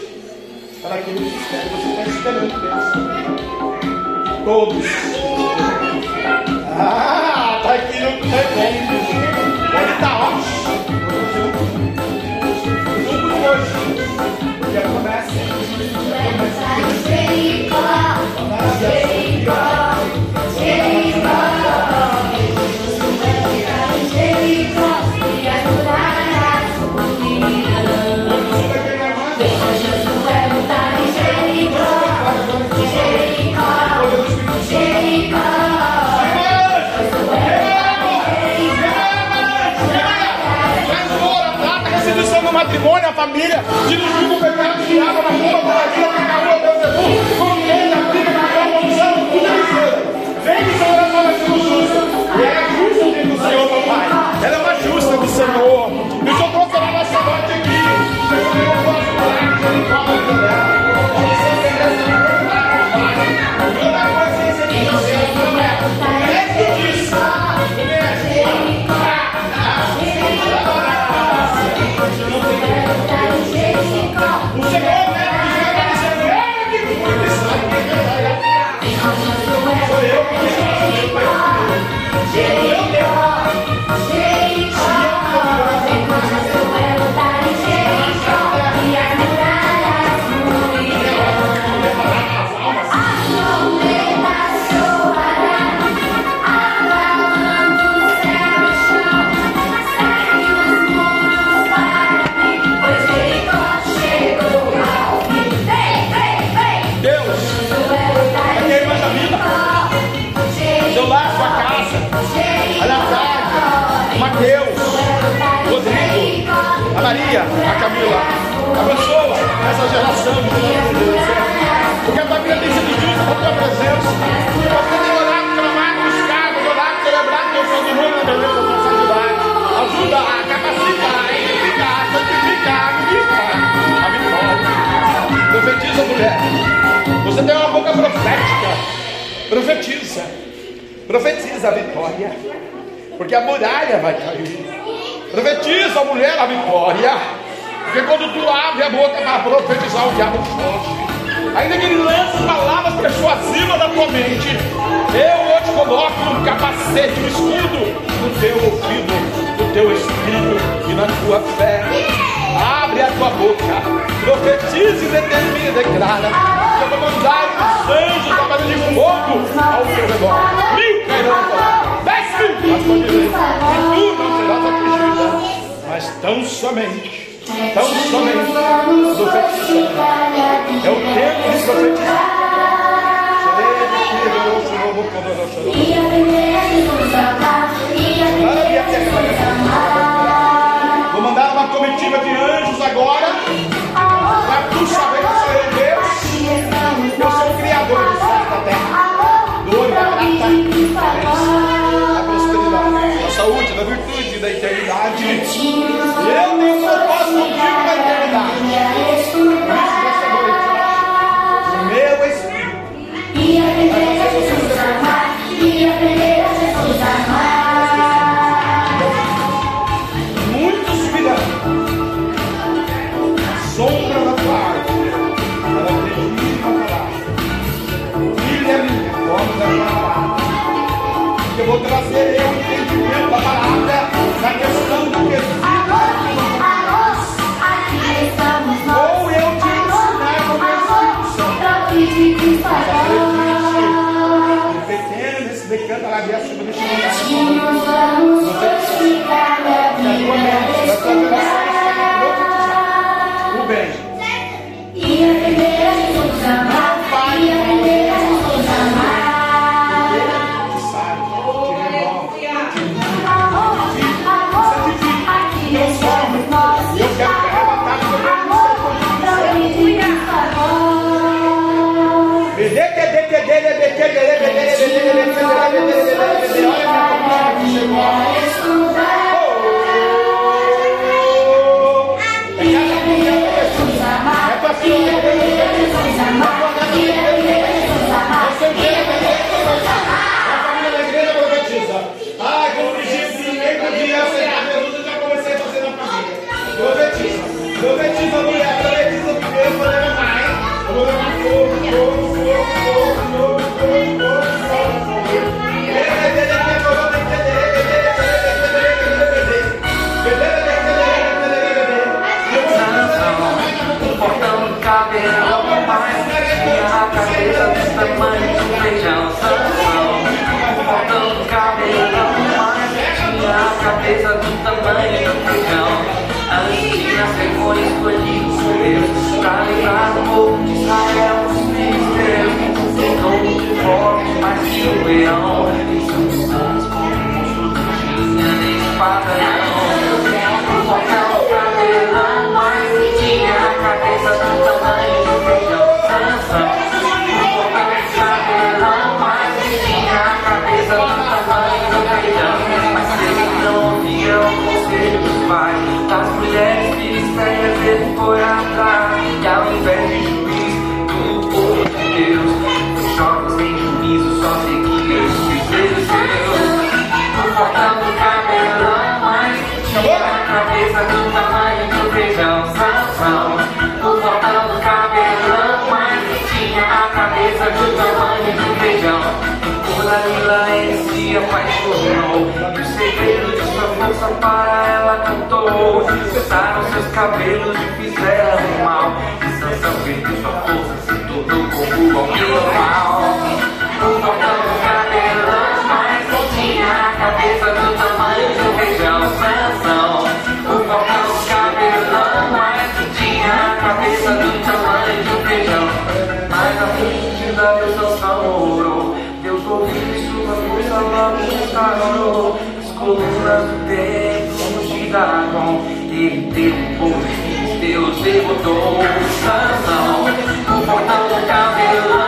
Para aquilo que você está esperando Deus. Todos. Ah, tá aqui no tempo. Ele tá ótimo. Tudo hoje. Porque começa. Você Matrimônio, a família, de o pecado, de água na rua, moradia, cacaúa, Beuzebu, contenda, briga, cacau, maldição, tudo isso. Vem que Senhor é uma justa. E ela é justa diante do Senhor, meu Pai. Ela é uma justa do Senhor. E o Senhor trouxe ela nessa noite aqui. Eu queria que fosse palavra, ele fala vida dela. Você merece uma verdade, que a a Camila. Abençoa essa geração de Deus. Porque a vida tem sido justa com a tua presença. Você tem orado, clamado, buscado, orado, celebrado teu santo nome na beleza tua santidade. Ajuda a capacitar, a edificar, a santificar, a a vitória. Profetiza, mulher. Você tem uma boca profética. Profetiza. Profetiza a vitória. Porque a muralha vai cair. Profetiza, mulher, a vitória. Porque quando tu abre a boca para profetizar, o diabo foge. Ainda que ele lance palavras persuasivas da tua mente, eu hoje coloco um capacete, um escudo no teu ouvido, no teu espírito e na tua fé. Abre a tua boca, profetize, determina e declara. Eu vou mandar os anjos trabalhando de fogo ao teu redor. Mil cairão, dez mil e tu não serás atingida. Mas tão somente, tão somente, profetiza. É o tempo de profetizar. E aprender a amar. E aprender a amar. Vou mandar uma comitiva de anjos agora. Para tu saber que sou eu Deus. Aqui estamos Eu sou o Criador do céu da terra. Do olho da pra prata, da prosperidade, da saúde, da virtude, da eternidade. Eu tenho um propósito contigo na Olha a pais Das mulheres filisteias ele foi atrás E ao invés de Por Dalila ele se apaixonou E o segredo de sua força para ela cantou. Cessaram seus cabelos e fizeram mal. E Sansão perdeu sua força, se tornou como alguém mal O portão do cabelão mais tinha a cabeça do tamanho de um feijão Sansão O portão cabelão mais tinha a cabeça do tamanho de um feijão Mas a fugida Deus Sansão orou E sua força logo restaurou As colunas do de Dagon Ele teve o povo de Deus derrotou Sansão O portão do cabelão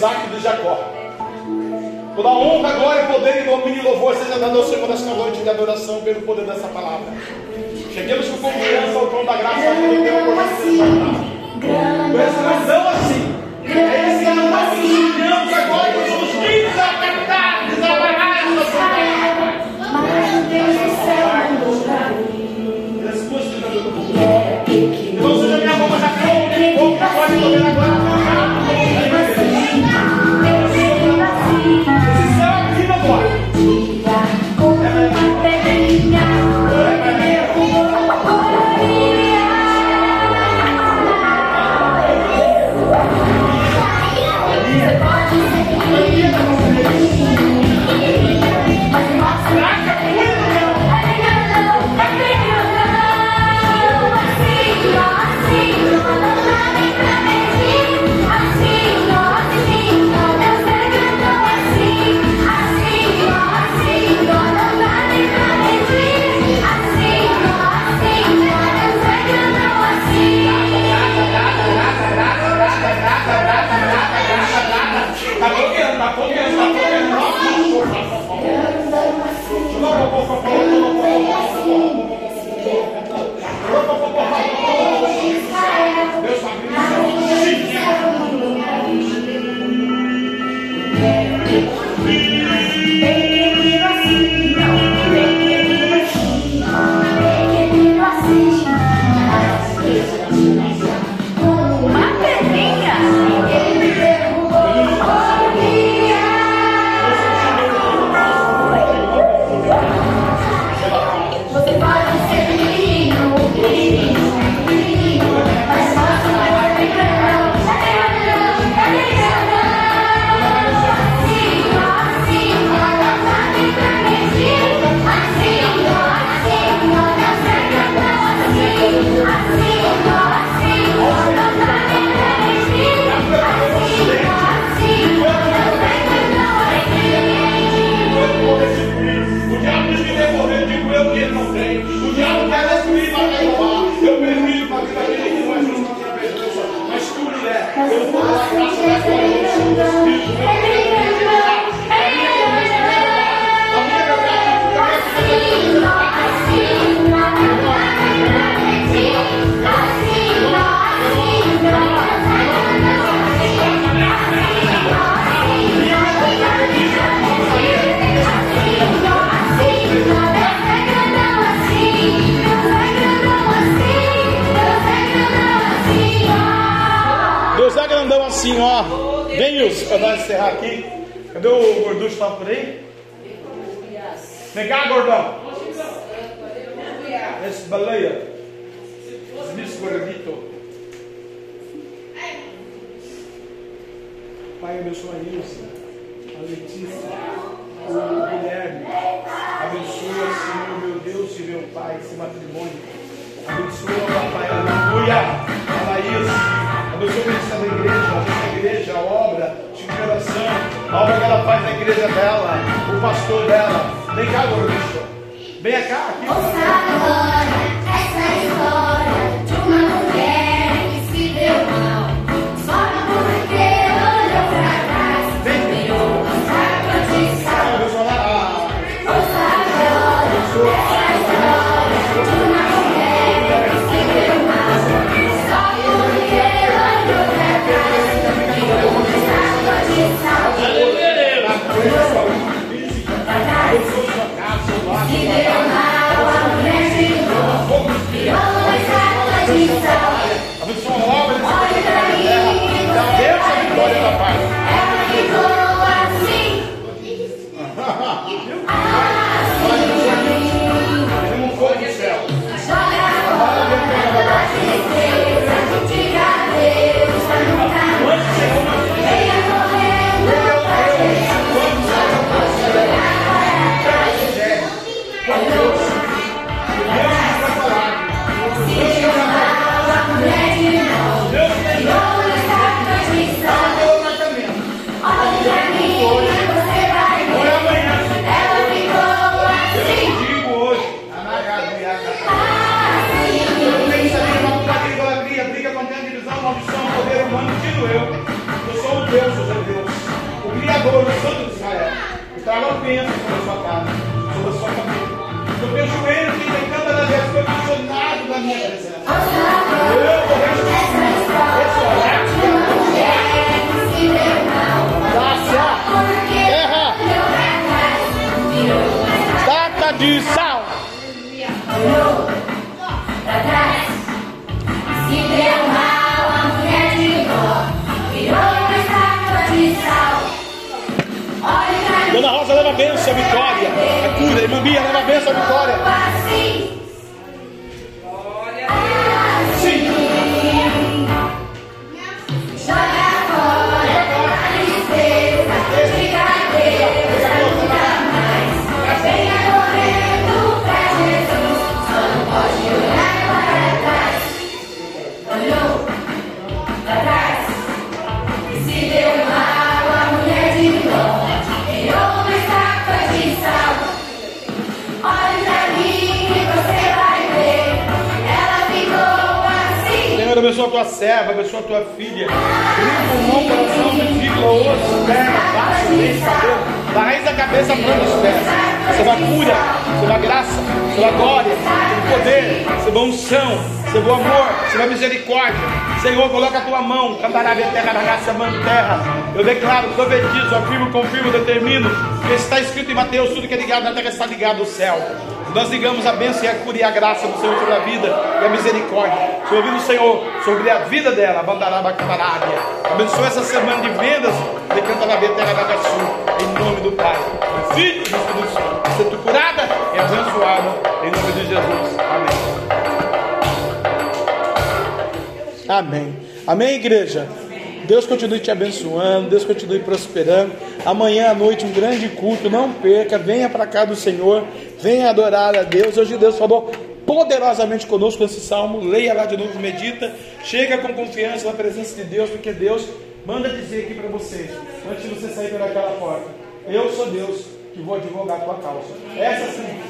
Isaac e de Jacó. Toda honra, glória, poder e domínio e louvor seja dado ao Senhor nesta noite de adoração pelo poder dessa palavra. Cheguemos com confiança ao trono da graça que tem o poder de Grande Mas não assim. É esse ano nós nos humilhamos agora que somos filhos apertados, desamarrados. Mas o Deus do céu mandou pra a bênção e a cura e a graça do Senhor sobre a vida e a misericórdia. Sobre o Senhor, sobre a vida dela, Bandaraba Camarária. Abençoe essa semana de vendas de Cantarabia Terra Sul. Em nome do Pai, do Filho e do Espírito Santo. Seja é curada e abençoada. Em nome de Jesus. Amém. Amém. Amém, igreja? Deus continue te abençoando, Deus continue prosperando. Amanhã à noite, um grande culto. Não perca, venha para cá do Senhor. Venha adorar a Deus. Hoje Deus falou poderosamente conosco esse salmo. Leia lá de novo, medita. Chega com confiança na presença de Deus, porque Deus manda dizer aqui para vocês, antes de você sair pelaquela porta: Eu sou Deus que vou advogar a tua causa. Essa sim.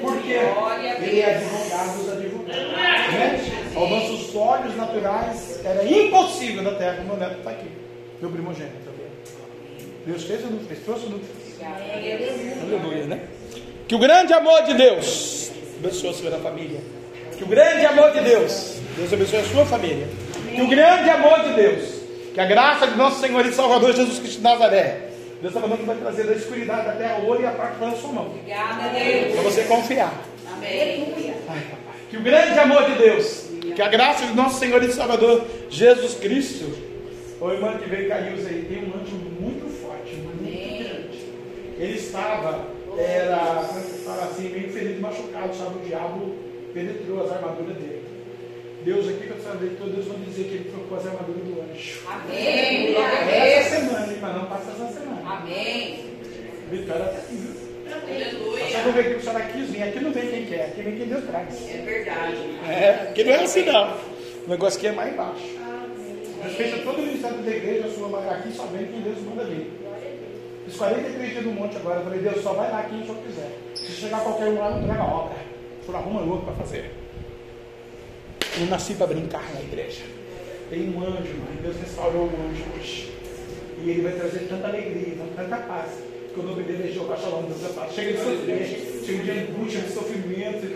Porque ele é advogado dos advogados. Né? Aos nossos olhos naturais era impossível na terra. Meu neto está aqui. Meu primogênito. Deus fez ou não fez? Trouxe ou não fez? Aleluia, né? Que o grande amor de Deus abençoe a sua família. Que o grande amor de Deus, Deus abençoe a sua família. Que o grande amor de Deus, que a graça de nosso Senhor e Salvador Jesus Cristo de Nazaré, Deus está falando que vai trazer da escuridade da terra o ouro e a parte para a sua mão. Obrigada, Deus. Para você confiar. Amém. Que o grande amor de Deus, que a graça de nosso Senhor e Salvador Jesus Cristo, o irmão que veio caiu aí, tem um anjo muito forte, muito grande. Ele estava, era, como é que fala assim, meio ferido, machucado, sabe? O diabo penetrou as armaduras dele. Deus aqui, quando você ver todo, Deus vai dizer que ele trocou as armaduras do anjo. Amém. Essa semana, hein, mas não passa essa semana. Amém. Vitória está aqui, viu? Aleluia. Só que eu vejo que o senhor quis vir. Aqui não vem quem quer, aqui vem quem Deus traz. É verdade. É, aqui não é assim não. O negócio aqui é mais baixo. Respeita todo o ministério da igreja, a sua aqui só vem quem Deus manda vir. Fiz 43 dias no monte agora, eu falei, Deus só vai lá quem o senhor quiser. Se chegar qualquer um lá, não entrega a obra. O senhor arruma outro para fazer. Eu nasci para brincar na igreja. Tem um anjo, mãe. Deus restaurou o anjo hoje. E ele vai trazer tanta alegria, tanta paz. Que o nome dele é Jeová Shalom, Deus é paz. Chega de sofrer, chega de angústia, de sofrimento.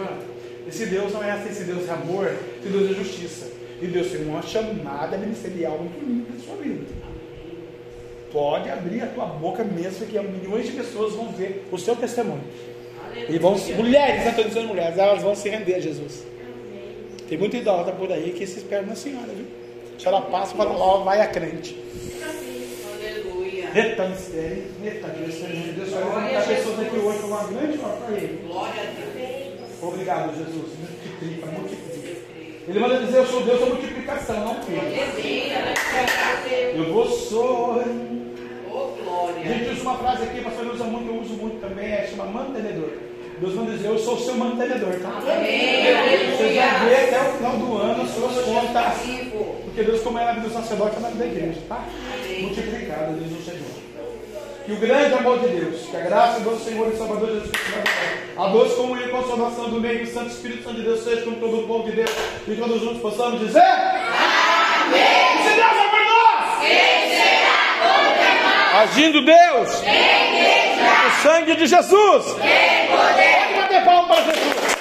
Esse Deus não é assim, esse Deus é amor, esse Deus é justiça. E Deus tem uma chamada ministerial muito linda na sua vida. Pode abrir a tua boca mesmo, que milhões de pessoas vão ver o seu testemunho. E vão, mulheres, não estou dizendo mulheres, elas vão se render a Jesus. Tem muita idólatra por aí que se espera na senhora, viu? Se ela passa, fala, ó, vai a crente. Aleluia. Deus, vai levantar pessoas aqui hoje com uma grande obra para ele. Glória a Deus. Obrigado, Jesus. Multiplica, multiplica. Ele manda dizer, eu sou Deus da multiplicação, não filho. Eu vou sou. A glória. gente usa uma frase aqui, pastor usa muito, eu uso muito também, é chama mantenedor. Deus manda dizer, eu sou o seu mantenedor, tá? Amém. Você vai ver até o final do ano as suas contas. Porque Deus, como é na vida do sacerdote, é na vida da igreja, tá? Amém. Multiplicado, Deus o Senhor. Que o grande amor de Deus, que a graça do Senhor e Salvador Jesus Cristo, a doce comunhão e consolação do meio do Santo Espírito Santo de Deus seja com todo o povo de Deus e todos juntos possamos dizer: Amém! Se Deus é por nós, nós? Agindo Deus. Tem O sangue de Jesus. Tem poder. Pode bater palma para Jesus.